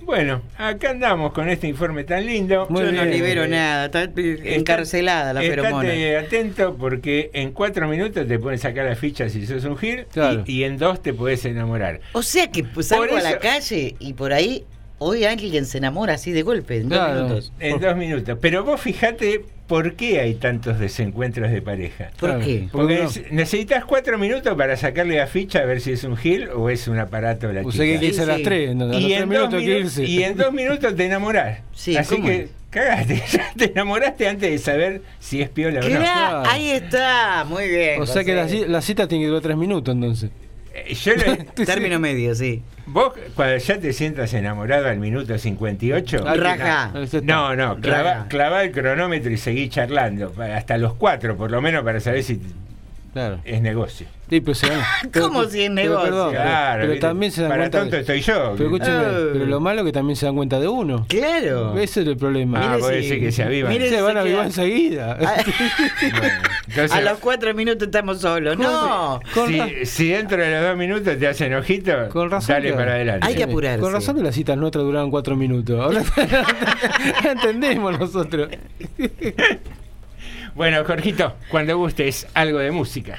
Bueno, acá andamos con este informe tan lindo. Yo no Eh, libero nada, está encarcelada la feromona. Estate atento porque en cuatro minutos te pueden sacar la ficha si sos un gil Claro. y, y en dos te puedes enamorar. O sea que pues, salgo a la calle y por ahí hoy alguien se enamora así de golpe, en dos minutos. En dos minutos. Pero vos fijate por qué hay tantos desencuentros de pareja. ¿Por Claro. qué? ¿Por qué Porque no? necesitas cuatro minutos para sacarle la ficha a ver si es un gil o es un aparato de la O chica. sea que irse a las sí. tres, ¿no? a los y, en dos minutos hay que minu- irse. y en dos minutos te enamorás. Sí, Así ¿cómo que es? cagaste, [laughs] ya te enamoraste antes de saber si es piola o no. Ahí está, muy bien. O sea que la, la cita tiene que durar tres minutos entonces. Eh, Yo le- [laughs] Término medio, sí. vos cuando ya te sientas enamorado al minuto 58, Ah, Raja. No, no, clava, Raja. clava el cronómetro y seguí charlando, hasta los cuatro por lo menos para saber si Claro. es negocio. Sí, pero se dan- [laughs] ¿Cómo pero- si es pero negocio? perdón, pero- Claro, pero ¿viste? también se dan para cuenta. tonto estoy yo. Pero Eh. pero lo malo es que también se dan cuenta de uno. Claro. Ese es el problema. Ah, vos si- decís que se avivan. mire se van a avivar enseguida. [laughs] Bueno, entonces, A los cuatro minutos estamos solos. No. Con si, si dentro de los dos minutos te hacen ojito, Con razón. dale que- para adelante. Hay que apurarse. Con razón que las citas nuestras duraron cuatro minutos. Ahora [laughs] entendemos nosotros. Bueno, Jorgito, cuando gustes algo de música.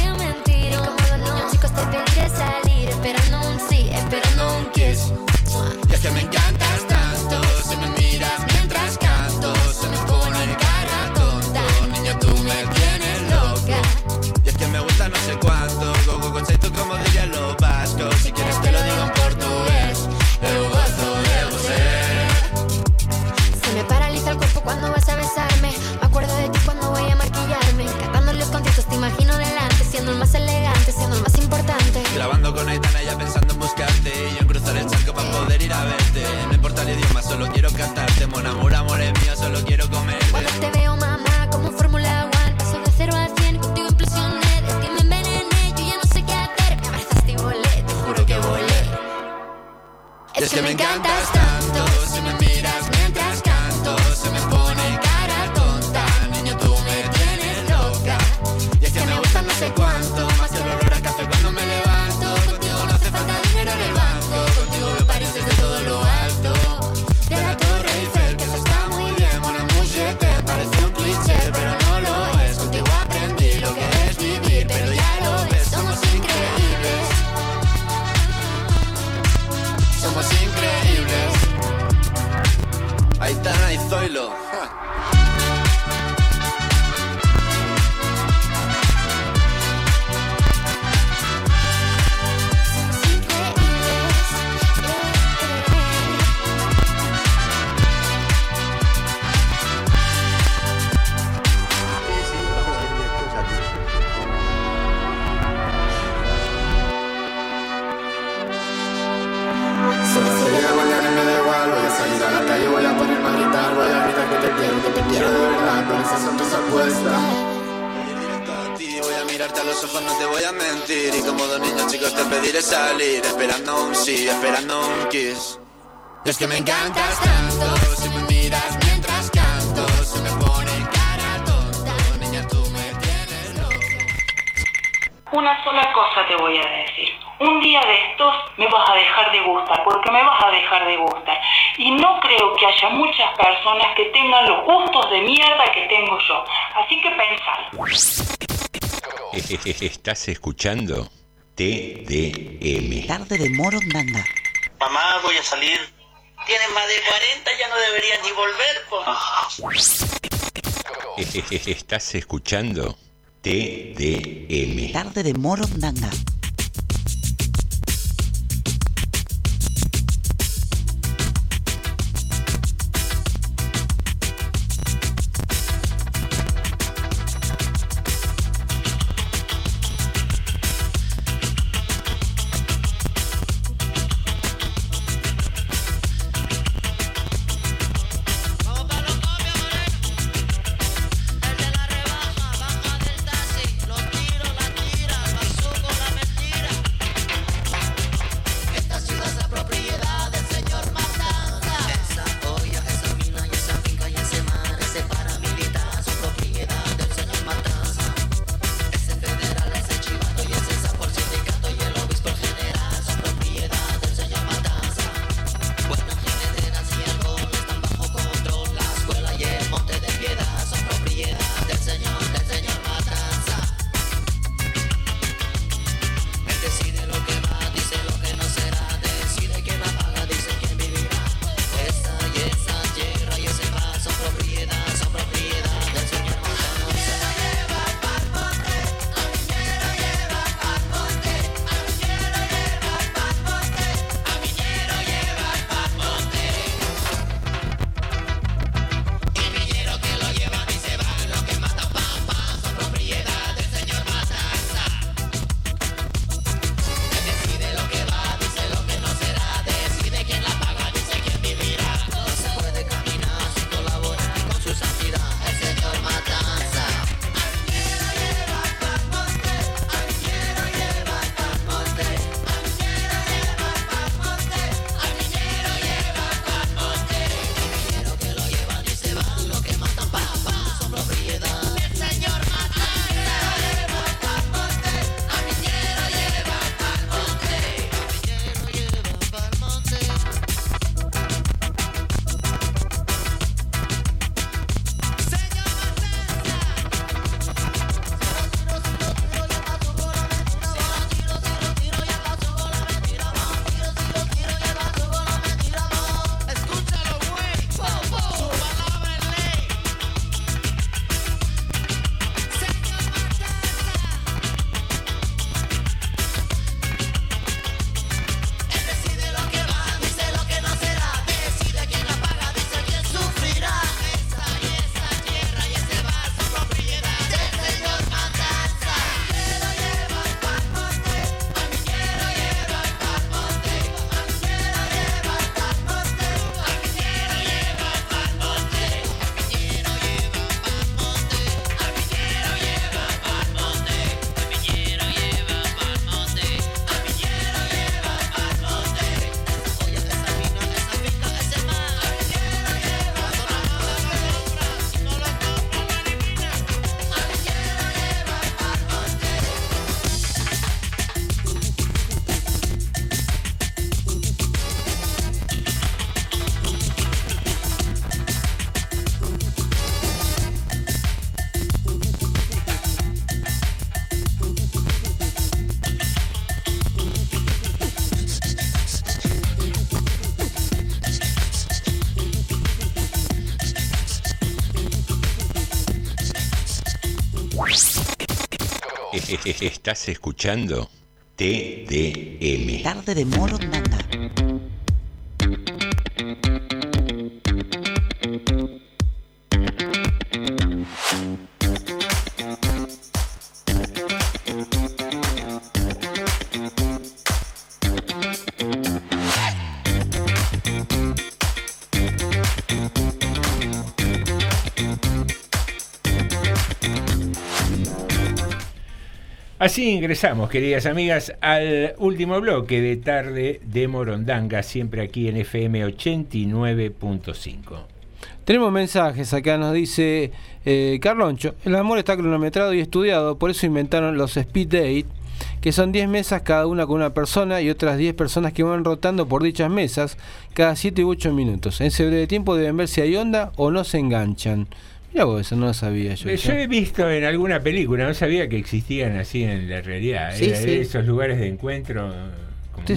a que me encantas para poder ir a verte. No importa el idioma, solo quiero cantarte. Mon amor, amor es mío, solo quiero comerte. Cuando te veo, mamá, como Fórmula One, paso de 0 a 100, contigo implosioné. De ti me envenené, yo ya no sé qué hacer. Me abrazaste y volé, te juro que volé. Es, que, me encantas tanto, si me. Ahí está, ahí Zoilo. Son Es que me encantas tanto Si me miras mientras canto Se me pone cara tonta Niña, tú me tienes loca Una sola cosa te voy a decir. Un día de estos me vas a dejar de gustar, porque me vas a dejar de gustar. Y no creo que haya muchas personas que tengan los gustos de mierda que tengo yo. Así que pensalo. [laughs] ¿Estás escuchando? TDM. Tarde de Morondanga. Mamá, voy a salir. Tienes más de 40, ya no deberías ni volver, po. [laughs] ¿Estás escuchando? TDM. Tarde de Morondanga. [laughs] Estás escuchando TDM. Tarde de Morondanga. Ingresamos, queridas amigas, al último bloque de tarde de Morondanga, siempre aquí en FM 89.5. Tenemos mensajes acá, nos dice eh, Carloncho, el amor está cronometrado y estudiado, por eso inventaron los speed date, que son 10 mesas cada una con una persona y otras 10 personas que van rotando por dichas mesas cada 7 u 8 minutos. En ese breve tiempo deben ver si hay onda o no se enganchan. Mira vos, eso no lo sabía yo. Yo he visto en alguna película, no sabía que existían así en la realidad. Sí, Era sí. Esos lugares de encuentro.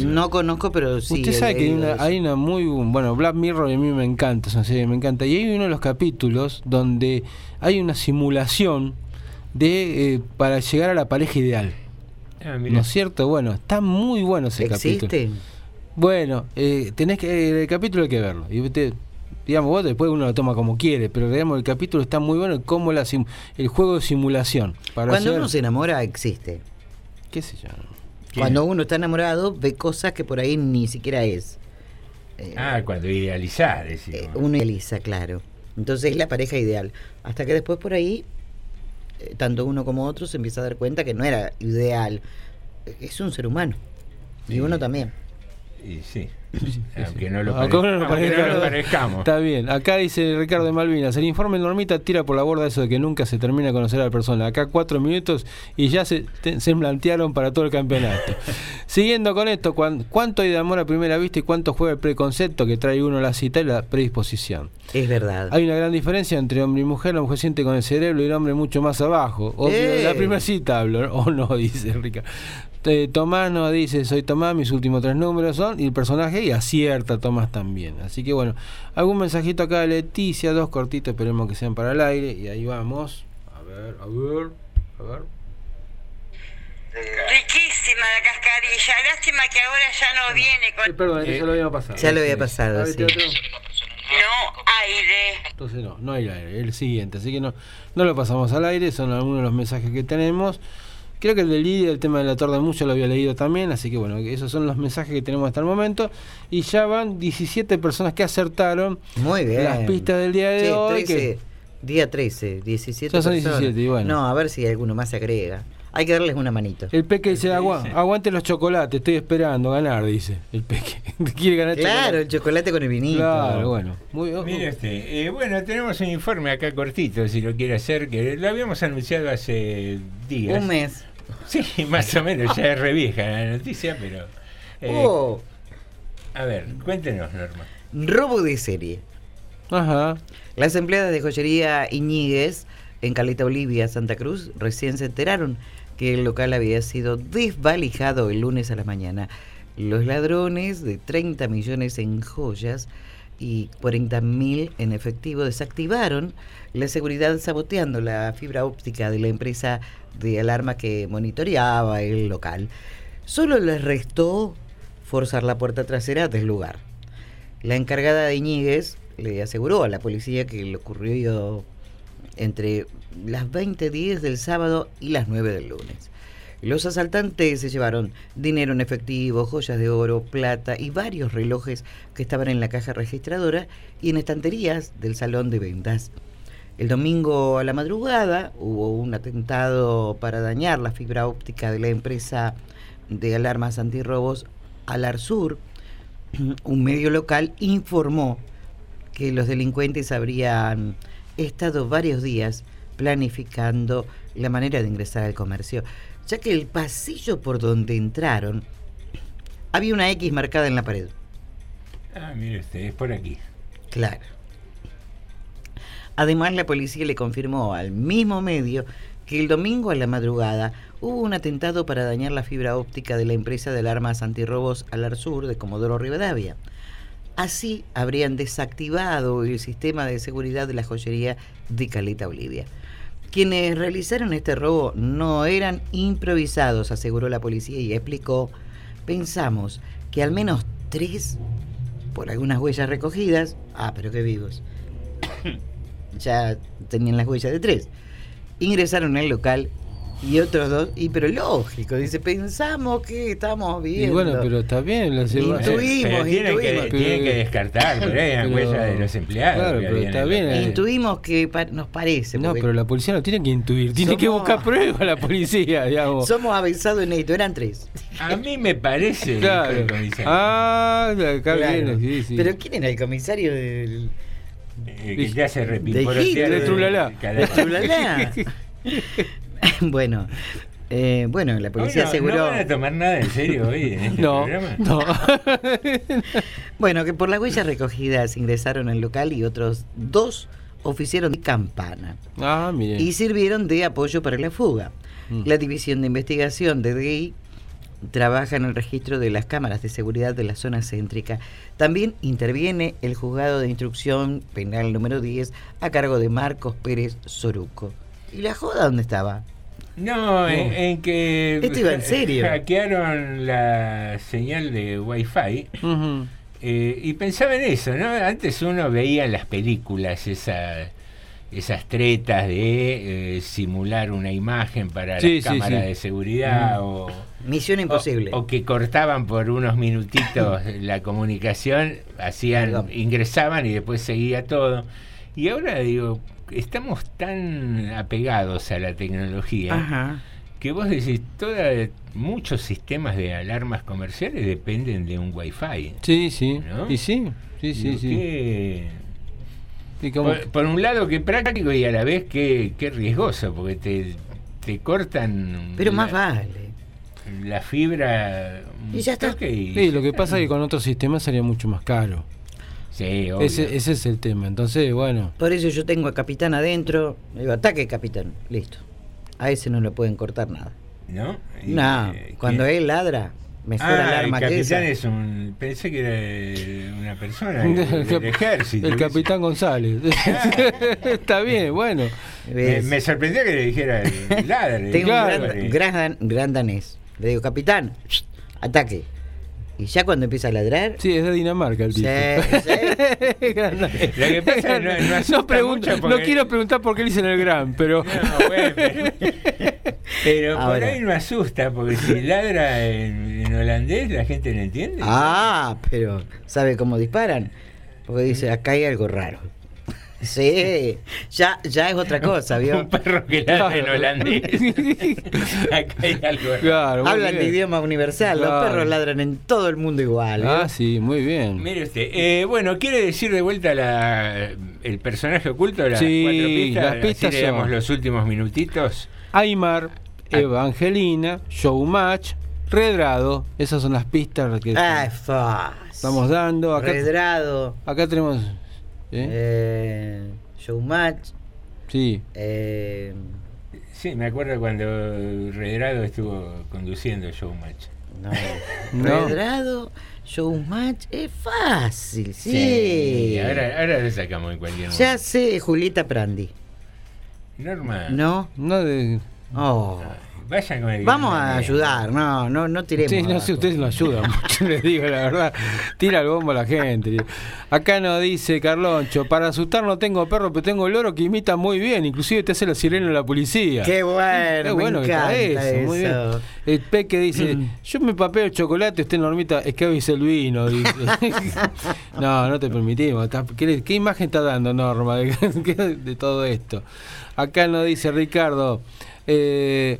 No conozco, pero sí. Usted sabe que hay una, hay una muy bu- bueno Black Mirror a mí me encanta, es una serie que me encanta y hay uno de los capítulos donde hay una simulación de eh, para llegar a la pareja ideal. Ah. ¿No es cierto? Bueno, está muy bueno ese ¿Existe? capítulo. Bueno, eh, tenés que el capítulo hay que verlo. Y usted, digamos, vos después uno lo toma como quiere, pero digamos el capítulo está muy bueno como la sim- el juego de simulación. Para Cuando uno se enamora, existe. qué sé yo. Cuando uno está enamorado, ve cosas que por ahí ni siquiera es. Ah, cuando decimos. Eh, uno idealiza, claro. Entonces es la pareja ideal. Hasta que después por ahí, eh, tanto uno como otro se empieza a dar cuenta que no era ideal. Eh, Es un ser humano. Y uno también. Y sí. Aunque no lo, no no parezcamos. Está bien. Acá dice Ricardo de Malvinas. El informe Normita tira por la borda eso de que nunca se termina de conocer a la persona. Acá cuatro minutos y ya se, te- se plantearon para todo el campeonato. [laughs] Siguiendo con esto, cuan- ¿cuánto hay de amor a primera vista y cuánto juega el preconcepto que trae uno a la cita y la predisposición? Es verdad. Hay una gran diferencia entre hombre y mujer. La mujer siente con el cerebro y el hombre mucho más abajo. Obvio, ¡Eh! La primera cita hablo, o no, [laughs] dice Ricardo. Eh, Tomás nos dice, soy Tomás, mis últimos tres números son, y el personaje, y acierta Tomás también. Así que bueno, algún mensajito acá de Leticia, dos cortitos, esperemos que sean para el aire, y ahí vamos. A ver, a ver, a ver. Riquísima la cascarilla. Lástima que ahora ya no viene con Perdón, eso lo había pasado. Ya lo había pasado, A ver, sí. no aire. Entonces no, no hay aire, el siguiente, así que no, no lo pasamos al aire, son algunos de los mensajes que tenemos. Creo que el de Lidia, el tema del actor de mucho lo había leído también, así que bueno, esos son los mensajes que tenemos hasta el momento. Y ya van 17 personas que acertaron Muy bien. las pistas del día de Sí, hoy. 13, que- Día 13, 17. Ya son personas. 17, y bueno. No, a ver si alguno más se agrega. Hay que darles una manito. el Peque dice, "Agua- aguante los chocolates, estoy esperando ganar, dice el Peque. [laughs] Quiere ganar Claro, chocolate. el chocolate con el vinito. Claro, bueno. Muy, Mire este, eh, bueno, tenemos un informe acá cortito, si lo quiere hacer, que lo habíamos anunciado hace días. Un mes. Sí, [laughs] más o menos, ya es re vieja la noticia, pero... eh, Oh, A ver, cuéntenos, Norma. robo de serie. Ajá. Las empleadas de joyería Iñiguez en Caleta Olivia, Santa Cruz, recién se enteraron que el local había sido desvalijado el lunes a la mañana. Los ladrones de 30 millones en joyas y 40 mil en efectivo desactivaron la seguridad saboteando la fibra óptica de la empresa de alarma que monitoreaba el local. Solo les restó forzar la puerta trasera del lugar. La encargada de Iñiguez le aseguró a la policía que le ocurrió entre las 20.10 del sábado y las 9 del lunes. Los asaltantes se llevaron dinero en efectivo, joyas de oro, plata y varios relojes que estaban en la caja registradora y en estanterías del salón de ventas. El domingo a la madrugada hubo un atentado para dañar la fibra óptica de la empresa de alarmas antirrobos Alarsur. [clears throat] Un medio local informó que los delincuentes habrían estado varios días planificando la manera de ingresar al comercio, ya que el pasillo por donde entraron había una X marcada en la pared. Ah, mire usted, es por aquí. Claro. Además, la policía le confirmó al mismo medio que el domingo a la madrugada hubo un atentado para dañar la fibra óptica de la empresa de alarmas antirrobos Alarsur de Comodoro Rivadavia. Así habrían desactivado el sistema de seguridad de la joyería de Caleta Olivia. Quienes realizaron este robo no eran improvisados, aseguró la policía y explicó. Pensamos que al menos tres, por algunas huellas recogidas, ah, pero qué vivos, [coughs] ya tenían las huellas de tres, ingresaron al local y otros dos, y pero lógico, dice, pensamos que estamos viendo. Y bueno, pero está bien. La Intuimos, Pero tienen, que, intuimos. tienen que descartar, pero hay una Pero- huella de los empleados. Claro, pero está en bien, eh. Intuimos que pa- nos parece. No, pero la policía no tiene que intuir, tiene que buscar pruebas la policía, digamos. Somos avisados en esto, eran tres. A mí me parece. Claro. el comisario. Ah, acá Claro. viene, sí, sí. Pero ¿quién era el comisario del, Eh, que te hace de repimporotear Hitler? de Trulalá. cada- De Trulalá. [laughs] [laughs] [laughs] bueno, eh, bueno, la policía aseguró. no van a tomar nada en serio hoy en este [laughs] [laughs] No, no. Bueno, que por las huellas recogidas ingresaron al local y otros dos oficiaron de campana Ah, mire. y sirvieron de apoyo para la fuga. Mm. La División de Investigación de DGI trabaja en el registro de las cámaras de seguridad de la zona céntrica. También interviene el juzgado de instrucción penal número 10 a cargo de Marcos Pérez Soruco. ¿Y la joda dónde estaba? No, en, en que Esto iba en [laughs] serio. hackearon la señal de Wi-Fi eh, y pensaba en eso, ¿no? Antes uno veía en las películas esa, esas tretas de eh, simular una imagen para Sí, la sí, cámara sí. de seguridad o, Misión imposible. o, o que cortaban por unos minutitos [coughs] la comunicación, hacían, Perdón. ingresaban y después seguía todo. Y ahora digo, estamos tan apegados a la tecnología Ajá. que vos decís, toda, muchos sistemas de alarmas comerciales dependen de un wifi. Sí, sí. ¿No? Y sí, sí, sí, Digo, sí. qué- Y como- Por, por un lado que práctico y a la vez que, que riesgoso, porque te, te cortan Pero la, más vale. la fibra Y ya está. y Sí, lo que pasa es que con otros sistemas sería mucho más caro. Sí, obvio. Ese, ese es el tema. Entonces, bueno. Por eso yo tengo a capitán adentro. Le digo, ataque capitán. Listo. A ese no le pueden cortar nada. ¿No? Y, No, eh, cuando ¿quién? él ladra, mejor Ah, alarma el que esa. capitán es un. Pensé que era una persona [laughs] del, del ejército. El capitán González. [laughs] Está bien, bueno. Me, me sorprendió que le dijera el ladre. Tengo Claro. un gran, gran danés. Le digo, capitán, ataque. Y ya cuando empieza a ladrar. Sí, es de Dinamarca el Sí, tipo. sí. [laughs] Lo que pasa es que no, no asusta No, pregunto- mucho porque- no quiero preguntar por qué le dicen el gran, pero. No, bueno, pero, pero por ahí no asusta, porque si ladra en, en holandés la gente no entiende. Ah, pero ¿sabe cómo disparan? Porque dice, acá hay algo raro. Sí, ya, ya es otra cosa, ¿vio? Un [laughs] perro que ladra en holandés. [laughs] Acá hay algo. Claro, Hablan de idioma universal, los perros ladran en todo el mundo igual. ¿vio? Ah, sí, muy bien. Mire usted, eh, bueno, ¿quiere decir de vuelta la, el personaje oculto? Las Sí, cuatro pistas, las pistas Así son- los últimos minutitos. Aymar, Ah. Evangelina, Showmatch, Redrado. Esas son las pistas que Ah, estamos dando. Acá, Redrado, acá tenemos. ¿Eh? eh, showmatch, Sí. eh, Sí, me acuerdo cuando Redrado estuvo conduciendo Showmatch. no, [laughs] No. Redrado, showmatch, es fácil, sí. ahora, ahora lo sacamos en cualquier momento. Ya sé, Julieta Prandi. Norma, ¿No? No de. Oh. Vayan con el Vamos a también. ayudar, no, no, no tiremos. Sí, no sé, ustedes no ayudan [laughs] mucho, les digo la verdad. Tira el bombo a la gente. Acá nos dice Carloncho, para asustar no tengo perro, pero tengo loro que imita muy bien, inclusive te hace la sirena de la policía. Qué bueno, Qué me bueno que está eso, muy bien. El Peque dice, yo me papeo chocolate, usted Normita, es que avise el vino. dice. [laughs] no, no te permitimos. está- ¿Qué, qué imagen está dando Norma de, [laughs] de todo esto? Acá nos dice Ricardo, eh,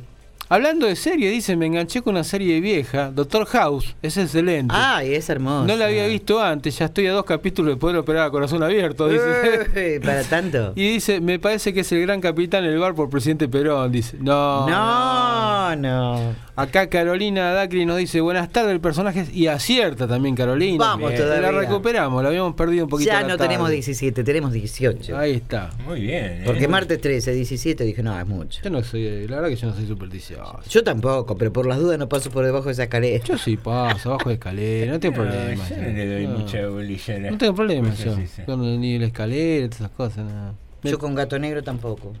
hablando de serie, dice, me enganché con una serie vieja, Doctor House, es excelente. Ay, es hermoso. no la había visto antes, ya estoy a dos capítulos de poder operar a corazón abierto, dice. Eh, Para tanto. [laughs] Y dice, me parece que es el gran capitán el bar por presidente Perón, dice. No. No, no. Acá Carolina Dacri nos dice, buenas tardes, el personaje y acierta también Carolina. Vamos Bien. todavía. La recuperamos, la habíamos perdido un poquito. Ya no tarde. tenemos 17, tenemos 18. Ahí está. Muy bien. ¿eh? Porque martes 13, 17, dije, no, es mucho. Yo no soy, la verdad que yo no soy supersticioso. Yo tampoco, pero por las dudas no paso por debajo de esa escalera. Yo sí paso, abajo de escalera, no tengo No, problema. yo no le doy mucha bolilla No tengo problema cosas yo. esas. Con ni la escalera, todas esas cosas. Yo con gato negro tampoco.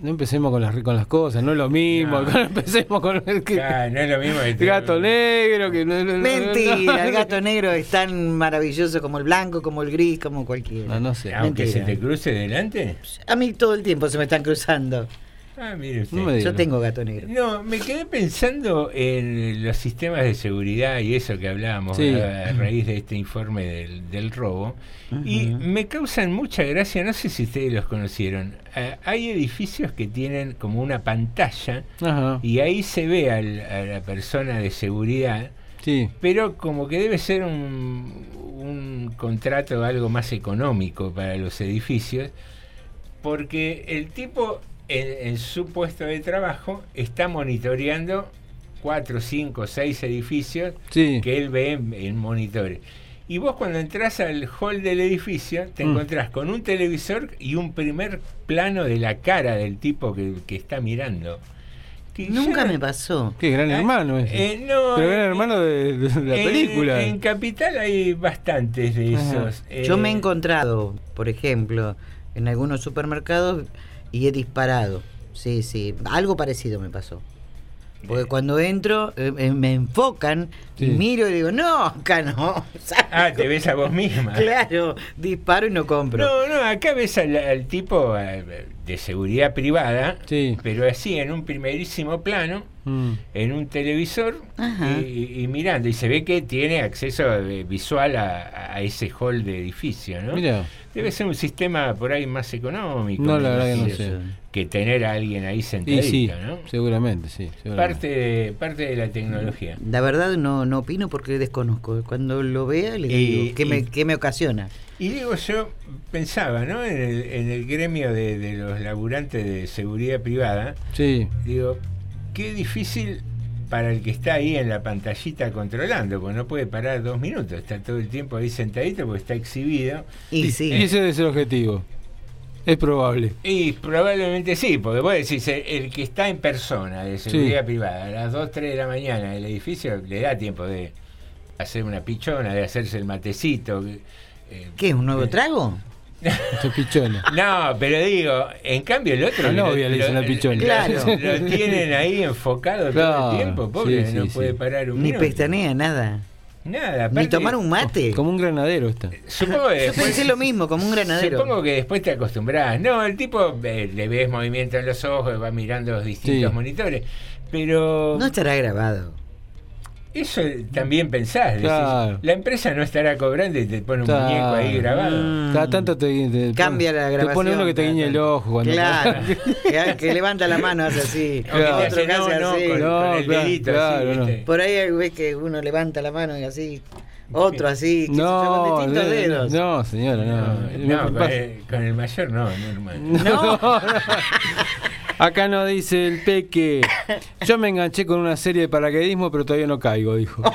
No empecemos con las, con las cosas, no es lo mismo. No, empecemos con el que, Claro, no es lo mismo. que el te- gato negro. Que no, no- no- Mentira, el no- gato negro es tan maravilloso como el blanco, como el gris, como cualquiera. No, no sé. Aunque se te cruce delante. A mí todo el tiempo se me están cruzando. Ah, mire usted. No. Yo tengo gato negro. No, me quedé pensando en los sistemas de seguridad y eso que hablábamos Sí. a, raíz de este informe del, del robo. Y me causan mucha gracia, no sé si ustedes los conocieron. Ah, hay edificios que tienen como una pantalla y ahí se ve al- a la persona de seguridad, Sí. pero como que debe ser un, un contrato algo más económico para los edificios, porque el tipo en, en su puesto de trabajo está monitoreando cuatro, cinco, seis edificios Sí. que él ve en, en monitores. Y vos cuando entras al hall del edificio te Mm. encontrás con un televisor y un primer plano de la cara del tipo que, que está mirando. Que Nunca me pasó. Qué gran hermano ese. eh, no, Pero eh, gran hermano de, de la en- película. En, Capital hay bastantes de Ajá. esos. Yo me he Eh, encontrado, por ejemplo, en algunos supermercados y he disparado. Sí, sí, algo parecido me pasó. Porque cuando entro, eh, eh, me enfocan, y miro y digo, no, acá no. [laughs] Ah, te ves a vos misma. Claro, disparo y no compro. No, no, acá ves al, al tipo eh, de seguridad privada, Sí. pero así en un primerísimo plano, Mm. en un televisor y, y mirando. Y se ve que tiene acceso visual a, a ese hall de edificio, ¿no? Mira. Debe ser un sistema por ahí más económico. No, la verdad que no sé. Que tener a alguien ahí sentadito, sí, ¿no? seguramente, sí. seguramente. Parte de, parte de la tecnología. La verdad no, no opino porque desconozco. Cuando lo vea le digo, ¿qué, y- me, qué me ocasiona? Y digo, yo pensaba, ¿no? En el, en el gremio de, de los laburantes de seguridad privada, Sí. digo, qué difícil para el que está ahí en la pantallita controlando, porque no puede parar dos minutos, está todo el tiempo ahí sentadito porque está exhibido. Y sí. Y ese debe ser el objetivo. Es probable. Y probablemente sí, porque vos decís, el, el que está en persona de seguridad privada a las 2, 3 de la mañana el edificio le da tiempo de hacer una pichona, de hacerse el matecito. eh, ¿Qué, un nuevo eh, trago? [laughs] Esa pichona. No, pero digo, en cambio el otro La lo- novia le lo, dicen la pichona. lo- Claro. lo tienen ahí enfocado todo Claro, el tiempo, pobre, sí, no sí, puede parar un Ni minuto. pestañea, nada. Nada, Ni aparte, tomar un mate. Como un granadero está. Supongo que Yo después, pensé lo mismo, como un granadero. Supongo que después te acostumbras. No, el tipo eh, le ves movimiento en los ojos, va mirando los distintos Sí. monitores. Pero No estará grabado. Eso también pensás. decís, Claro. la empresa no estará cobrando y te pone un Claro. muñeco ahí grabado. Mm. Cada tanto te, te Cambia la Te grabación. pone uno que te guiña el ojo cuando Claro. [laughs] que, que levanta la mano, hace así. O que te Otro hace que hace no, no, así. con, No, con el claro, dedito claro, así, no. ¿viste? Por ahí ves que uno levanta la mano y así. Otro [laughs] así. yo, No, con distintos no, dedos. no, señora, no. No, no, con, el, con el mayor no, normal. No. [laughs] Acá nos dice el Peque. Yo me enganché con una serie de paracaidismo, pero todavía no caigo, dijo. [laughs]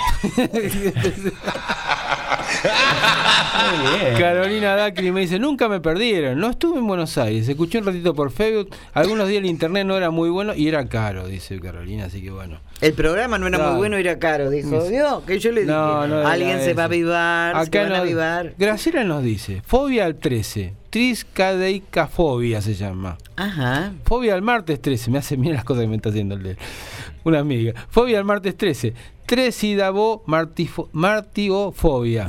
Carolina Dacri me dice, nunca me perdieron, no estuve en Buenos Aires, escuché un ratito por Facebook, algunos días el internet no era muy bueno y era caro, dice Carolina, así que bueno. El programa no era Claro. muy bueno, era caro. Dijo. ¿vio? Que yo le dije, No, alguien se va a avivar, se van a avivar. Graciela nos dice, fobia al 13, triscadeicafobia se llama. Ajá. Fobia al martes 13, me hace mira las cosas que me está haciendo el de [laughs] una amiga. Fobia al martes 13, tresidabo martigofobia.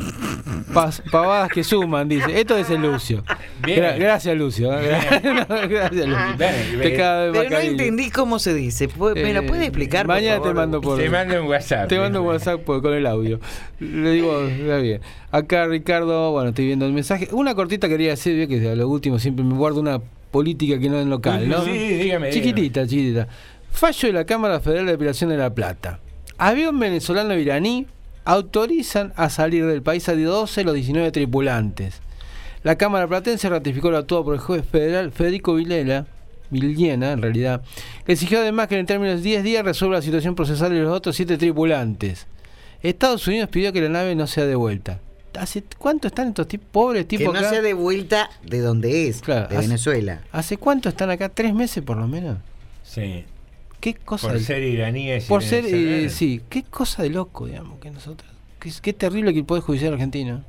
Pas- pavadas que suman, dice. Esto es el Lucio. Gra- gracias, Lucio. [laughs] gracias, Lucio. Bien, Pero no entendí cómo se dice. ¿Pu- ¿Me lo Eh, puede explicar? por Mañana te favor? mando por. Te mando un WhatsApp. Te mando un WhatsApp por- con el audio. Le digo, está bien. Acá Ricardo, bueno, estoy viendo el mensaje. Una cortita quería decir, que a lo último siempre me guardo una política que no es local, ¿no? Sí, dígame. Chiquitita, chiquitita. Fallo de la Cámara Federal de Depilación de La Plata. Avión venezolano iraní autorizan a salir del país a 12 de los 19 tripulantes. La Cámara Platense ratificó lo actuado por el juez federal Federico Vilela, Villena en realidad, que exigió además que en términos de 10 días resuelva la situación procesal de los otros 7 tripulantes. Estados Unidos pidió que la nave no sea devuelta. ¿Hace cuánto están estos tipos, pobres Que tipos no acá? sea de vuelta de donde es, Claro, de hace- Venezuela. ¿Hace cuánto están acá? ¿Tres meses por lo menos? Sí. ¿Qué cosa Por de- ser iraníes. y por ser, eh, sí, qué cosa de loco, digamos, que nosotros. Qué, qué terrible que el Poder Judicial argentino.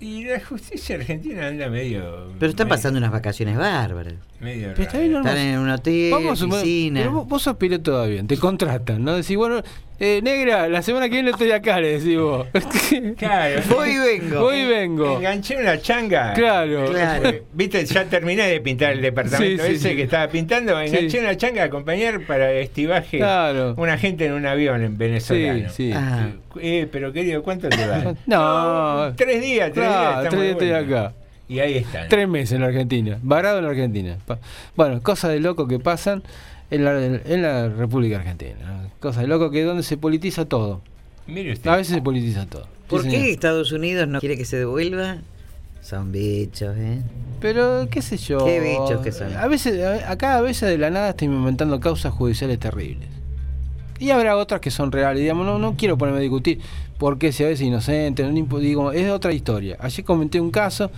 Y la justicia argentina anda medio. Pero están medio- pasando unas vacaciones bárbaras. medio Pero está bien, no, Están en un hotel, Vamos piscina. pero vos, vos sos piloto todavía, te contratan, ¿no? Decís, bueno, eh, negra, la semana que viene estoy acá, le decís vos. [laughs] Claro. Voy y vengo. Voy y vengo. Enganché una changa. Claro. Claro. [laughs] Viste, ya terminé de pintar el departamento Sí, ese sí. que estaba pintando. Enganché Sí. una changa a acompañar para estivaje Claro. una gente en un avión en venezolano. Sí, sí. Ah. Eh, pero querido, ¿cuánto te va? [laughs] No, Tres días, tres Claro, días. tres días estoy acá. Y ahí están. Tres meses en la Argentina, varado en la Argentina. Bueno, cosas de loco que pasan en la, en la República Argentina. ¿no? Cosas de loco que es donde se politiza todo. Mire usted. A veces se politiza todo. ¿Por Sí, qué señor. Estados Unidos no quiere que se devuelva? Son bichos, ¿eh? Pero, qué sé yo. Qué bichos que son. A veces, a- acá a veces de la nada estoy inventando causas judiciales terribles. Y habrá otras que son reales. Digamos, no, no quiero ponerme a discutir por qué si a veces inocente. No, digo, es otra historia. Ayer comenté un caso.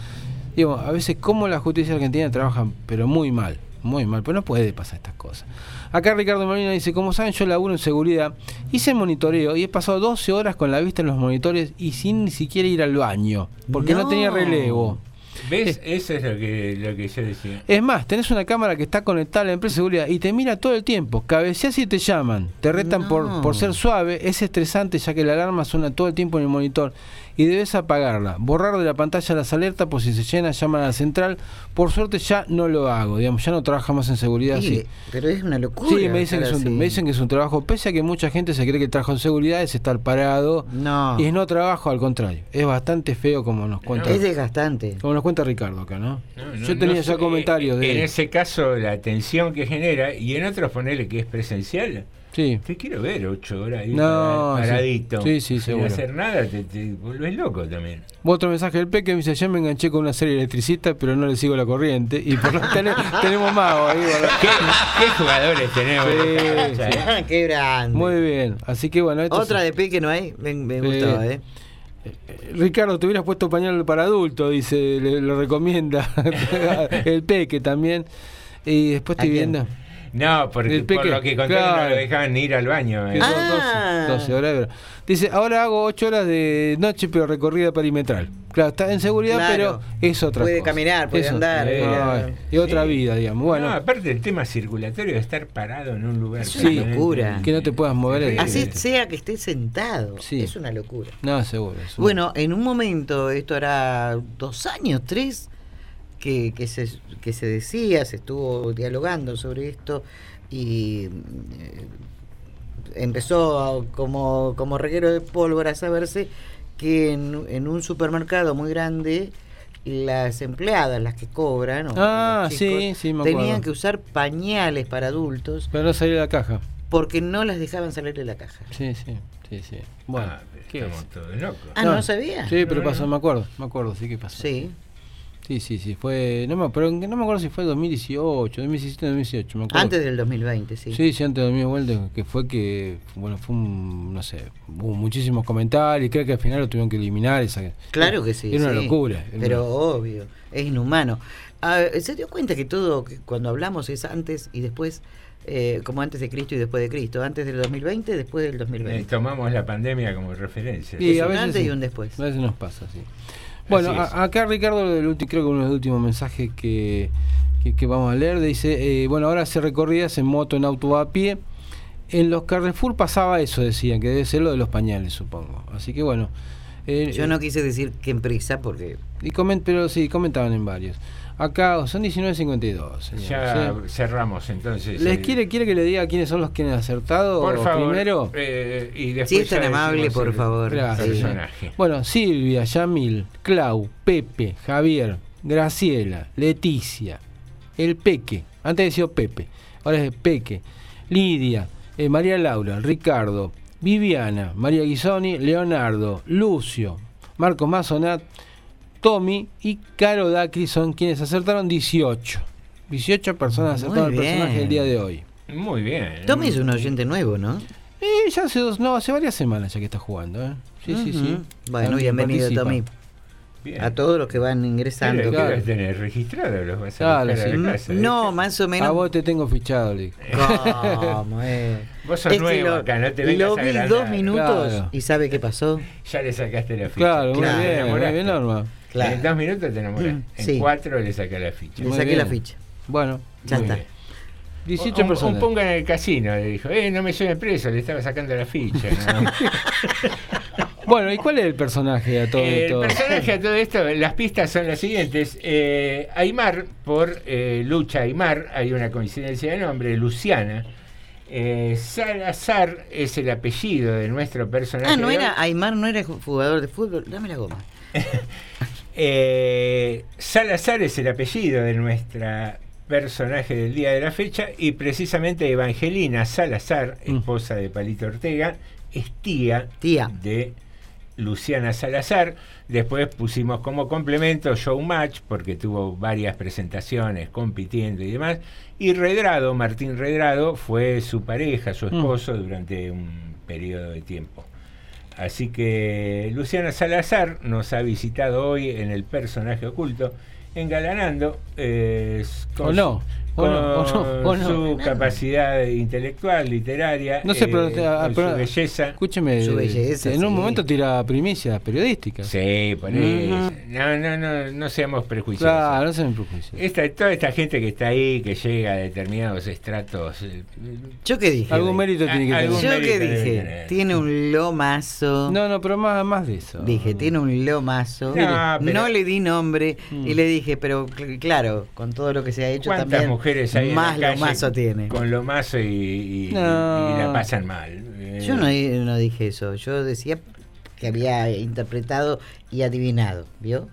Digo, a veces cómo la justicia argentina trabaja, pero muy mal. Muy mal. Pero no puede pasar estas cosas. Acá Ricardo Molina dice, como saben, yo laburo en seguridad. Hice monitoreo y he pasado 12 horas con la vista en los monitores y sin ni siquiera ir al baño. Porque no, No. tenía relevo. ¿Ves? Eso es lo que, lo que yo decía. Es más, tenés una cámara que está conectada a la empresa de seguridad y te mira todo el tiempo. Cabeceas y te llaman. Te retan por, por ser suave. Es estresante ya que la alarma suena todo el tiempo en el monitor y debes apagarla. Borrar de la pantalla las alertas por si se llena, llaman a la central. Por suerte ya no lo hago. Digamos, ya no trabaja más en seguridad. Sí, Sí, Pero es una locura. Sí, me dicen, que es un, así. me dicen que es un trabajo, pese a que mucha gente se cree que el trabajo en seguridad es estar parado. No. Y es no trabajo, al contrario. Es bastante feo como nos cuenta. Es desgastante. Como nos cuenta Ricardo acá, ¿no? No, no, Yo tenía no ya comentarios de... En ese caso, la tensión que genera, y en otros ponerle que es presencial. Sí. Te quiero ver ocho horas ahí No, sí. paradito. Sí, sí, sin seguro. hacer nada, te, te volvés loco también. Otro mensaje del Peque me dice, ya me enganché con una serie electricista, pero no le sigo la corriente. Y por lo tanto [laughs] tenemos más ahí, ¿verdad? [laughs] ¿Qué, qué jugadores tenemos? Sí, sí. eh? [laughs] Qué grande. Muy bien. Así que bueno, esto Otra es- de Peque no hay. Me, me Sí. gustó, ¿eh? Ricardo, te hubieras puesto pañal para adulto, dice, le, lo recomienda el Peque también. Y después estoy viendo. No, porque El por Peque, lo que contaron claro. no lo dejaban ni ir al baño. eh. Ah. 12, 12 horas. pero- Dice, ahora hago 8 horas de noche, pero recorrida perimetral. Claro, está en seguridad, Claro. pero es otra Puede cosa. caminar, puede andar. Eh, No, y otra sí. vida, digamos. Bueno, No, aparte el tema circulatorio de estar parado en un lugar. Es una locura. que no te puedas mover. Así sea que esté sentado. Sí. Es una locura. No, seguro. seguro. Bueno, en un momento, esto hará dos años, tres, que, que, se, que se decía, se estuvo dialogando sobre esto y eh, empezó a- como, como reguero de pólvora a saberse que en, en un supermercado muy grande las empleadas, las que cobran, o Ah, los sí, chicos, sí, me tenían que usar pañales para adultos Pero no salió de la caja. porque no las dejaban salir de la caja. Sí, sí, sí, sí. Bueno, Ah, ¿qué es? todos locos. Ah, ¿no sabía? Sí, pero no, pasó, no. me acuerdo, me acuerdo, sí que pasó. Sí. Sí, sí, sí, fue, no me, pero no me acuerdo si fue 2018, 2017, 2018, me acuerdo. Antes del 2020, sí. Sí, sí, antes de 2020, que fue que, bueno, fue un, no sé, hubo muchísimos comentarios, creo que al final lo tuvieron que eliminar. Esa, Claro que sí. Era una sí. locura. Pero una- obvio, es inhumano. Ah, ¿Se dio cuenta que todo, que cuando hablamos es antes y después, eh, como antes de Cristo y después de Cristo? Antes del 2020, después del Eh, 2020. tomamos la pandemia como referencia. Y es a un veces antes sí. y un después. A veces nos pasa, sí. Bueno, a- acá Ricardo, del ulti- creo que uno de los últimos mensajes que, que, que vamos a leer, dice, eh, bueno, ahora hace recorridas en moto, en auto a pie. En los Carrefour pasaba eso, decían, que debe ser lo de los pañales, supongo. Así que bueno. eh, Yo no quise decir que en prisa porque... y comen- pero sí, comentaban en varios. Acá son 19.52, señor. Ya ¿sí? cerramos entonces. ¿Les el- quiere, quiere que le diga quiénes son los que han acertado Por favor. primero? eh, y después Si es tan amable, por favor. Gracias. Personaje. Bueno, Silvia, Yamil, Clau, Pepe, Javier, Graciela, Leticia, el Peque, antes decía Pepe, ahora es Peque, Lidia, eh, María Laura, Ricardo, Viviana, María Guisoni, Leonardo, Lucio, Marco Mazonat, Tommy y Caro Dacri son quienes acertaron 18. 18 personas Muy acertaron el bien. personaje del día de hoy. Muy bien. Tommy es un oyente nuevo, ¿no? Eh, ya hace dos, no, hace varias semanas ya que está jugando, ¿eh? Sí, sí, sí. Bueno, También bienvenido, participa. Tommy. Bien. A todos los que van ingresando. Pero, ¿qué claro. vas a tener registrado? ¿Los vas a Claro, buscar a sí. la casa? No, más o menos. A vos te tengo fichado, le digo. ¿Cómo es? [laughs] Vos sos Es que nuevo lo, acá, no te vengas lo vi dos minutos Claro. y ¿sabe qué pasó? Ya le sacaste la ficha. Claro, muy bien, muy bien, Norma. Claro. En dos minutos te enamoras. Mm, En sí. cuatro le sacas la ficha. Le saqué la ficha. Bueno, Ya está. bien. 18 un, personas. Un punga en el casino le dijo, eh, no me lleven preso, le estaba sacando la ficha. ¿no? [laughs] Bueno, ¿y cuál es el personaje a todo Eh, esto? El personaje a todo esto, las pistas son las siguientes. Eh, Aymar, por eh, Lucha Aymar, hay una coincidencia de nombre, Luciana. Eh, Salazar es el apellido de nuestro personaje. Ah, no era, Aymar no era jugador de fútbol. Dame la goma. [laughs] Eh, Salazar es el apellido de nuestra personaje del día de la fecha y precisamente Evangelina Salazar, esposa de Palito Ortega, es tía, de Luciana Salazar. Después pusimos como complemento Showmatch porque tuvo varias presentaciones compitiendo y demás. Y Redrado, Martín Redrado, fue su pareja, su esposo durante un periodo de tiempo. Así que Luciana Salazar nos ha visitado hoy en el personaje oculto, engalanando eh, O no, con no, o no, o no. su capacidad intelectual, literaria, No sé, eh, pero, con pero- su belleza. Escúcheme, Su belleza, en un momento tira primicias periodísticas. Sí, por eso. No, no, no, no seamos prejuiciosos. Claro, no sean prejuiciosos. Esta, toda esta gente que está ahí, que llega a determinados estratos. eh, ¿Yo qué dije? Algún mérito tiene que tener. ¿Yo qué dije? Tiene un lomazo. No, no, pero más, más de eso. Dije, tiene un lomazo. No, pero- No le di nombre Mm. y le dije, pero cl- claro, con todo lo que se ha hecho ¿Cuántas también, mujeres en más calle lomazo tiene. Con lomazo y, y- No. y la pasan mal. Eh, Yo no, di- no dije eso, yo decía que había interpretado y adivinado, ¿vio?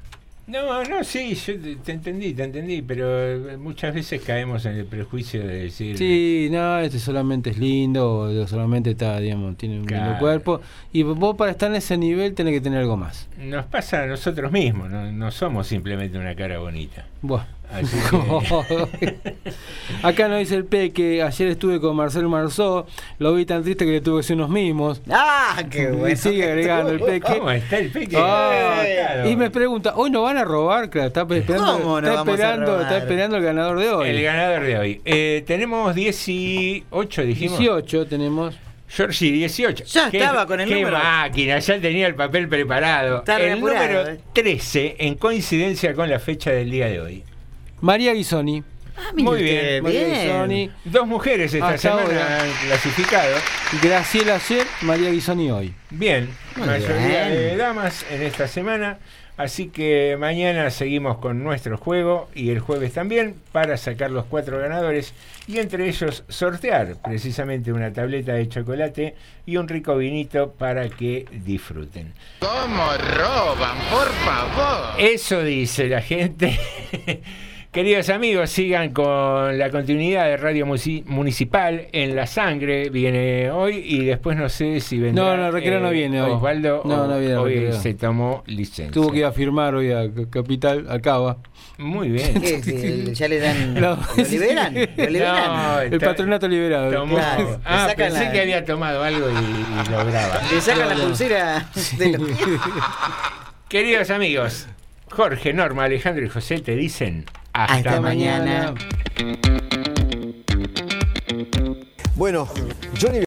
No, no, sí, yo te, te entendí, te entendí, pero eh, muchas veces caemos en el prejuicio de decir. Sí, no, este solamente es lindo, o solamente está, digamos, tiene un lindo cuerpo. Y vos para estar en ese nivel tenés que tener algo más. Nos pasa a nosotros mismos, no, no somos simplemente una cara bonita. Buah. Así [laughs] que- Acá nos dice el P que ayer estuve con Marcel Marzó, lo vi tan triste que le tuve que hacer unos mimos. ¡Ah, qué bueno! Y sigue agregando el Peque. ¿Cómo está el Peque? Ah, Claro. y me pregunta, ¿hoy no van a robar? Claro, está esperando, ¿Cómo no está, vamos a esperando robar? está esperando el ganador de hoy. El ganador de hoy. Eh, tenemos 18, dijimos. 18 tenemos. Georgie, 18. Ya Qué- estaba con el qué número. máquina, ya tenía el papel preparado. Está el apurado, número eh. 13, en coincidencia con la fecha del día de hoy. María Guisoni. mire Muy bien, María bien. Guisoni. Dos mujeres esta Hasta semana ahora. han clasificado. Graciela ayer, María Guisoni hoy. Bien, Muy mayoría bien. de damas en esta semana. Así que mañana seguimos con nuestro juego y el jueves también para sacar los cuatro ganadores y entre ellos sortear precisamente una tableta de chocolate y un rico vinito para que disfruten. ¿Cómo roban, por favor? Eso dice la gente. [laughs] Queridos amigos, sigan con la continuidad de Radio Municipal en la sangre. Viene hoy y después no sé si vendrá. No, no, Recreo no viene hoy. Osvaldo No, o- no viene hoy Recreo. se tomó licencia. Tuvo que ir a firmar hoy a Capital, a Cava. Muy bien. ¿Qué? ¿Que [laughs] ¿Ya le dan? No, ¿Lo [laughs] liberan? ¿Lo liberan? No, El patronato liberado. tomó- Claro, Ah, sacan pensé la- que había tomado algo y, y lograba. Le sacan la pulsera de los [laughs] Queridos amigos, Jorge, Norma, Alejandro y José te dicen hasta, Hasta mañana. mañana. Bueno, Johnny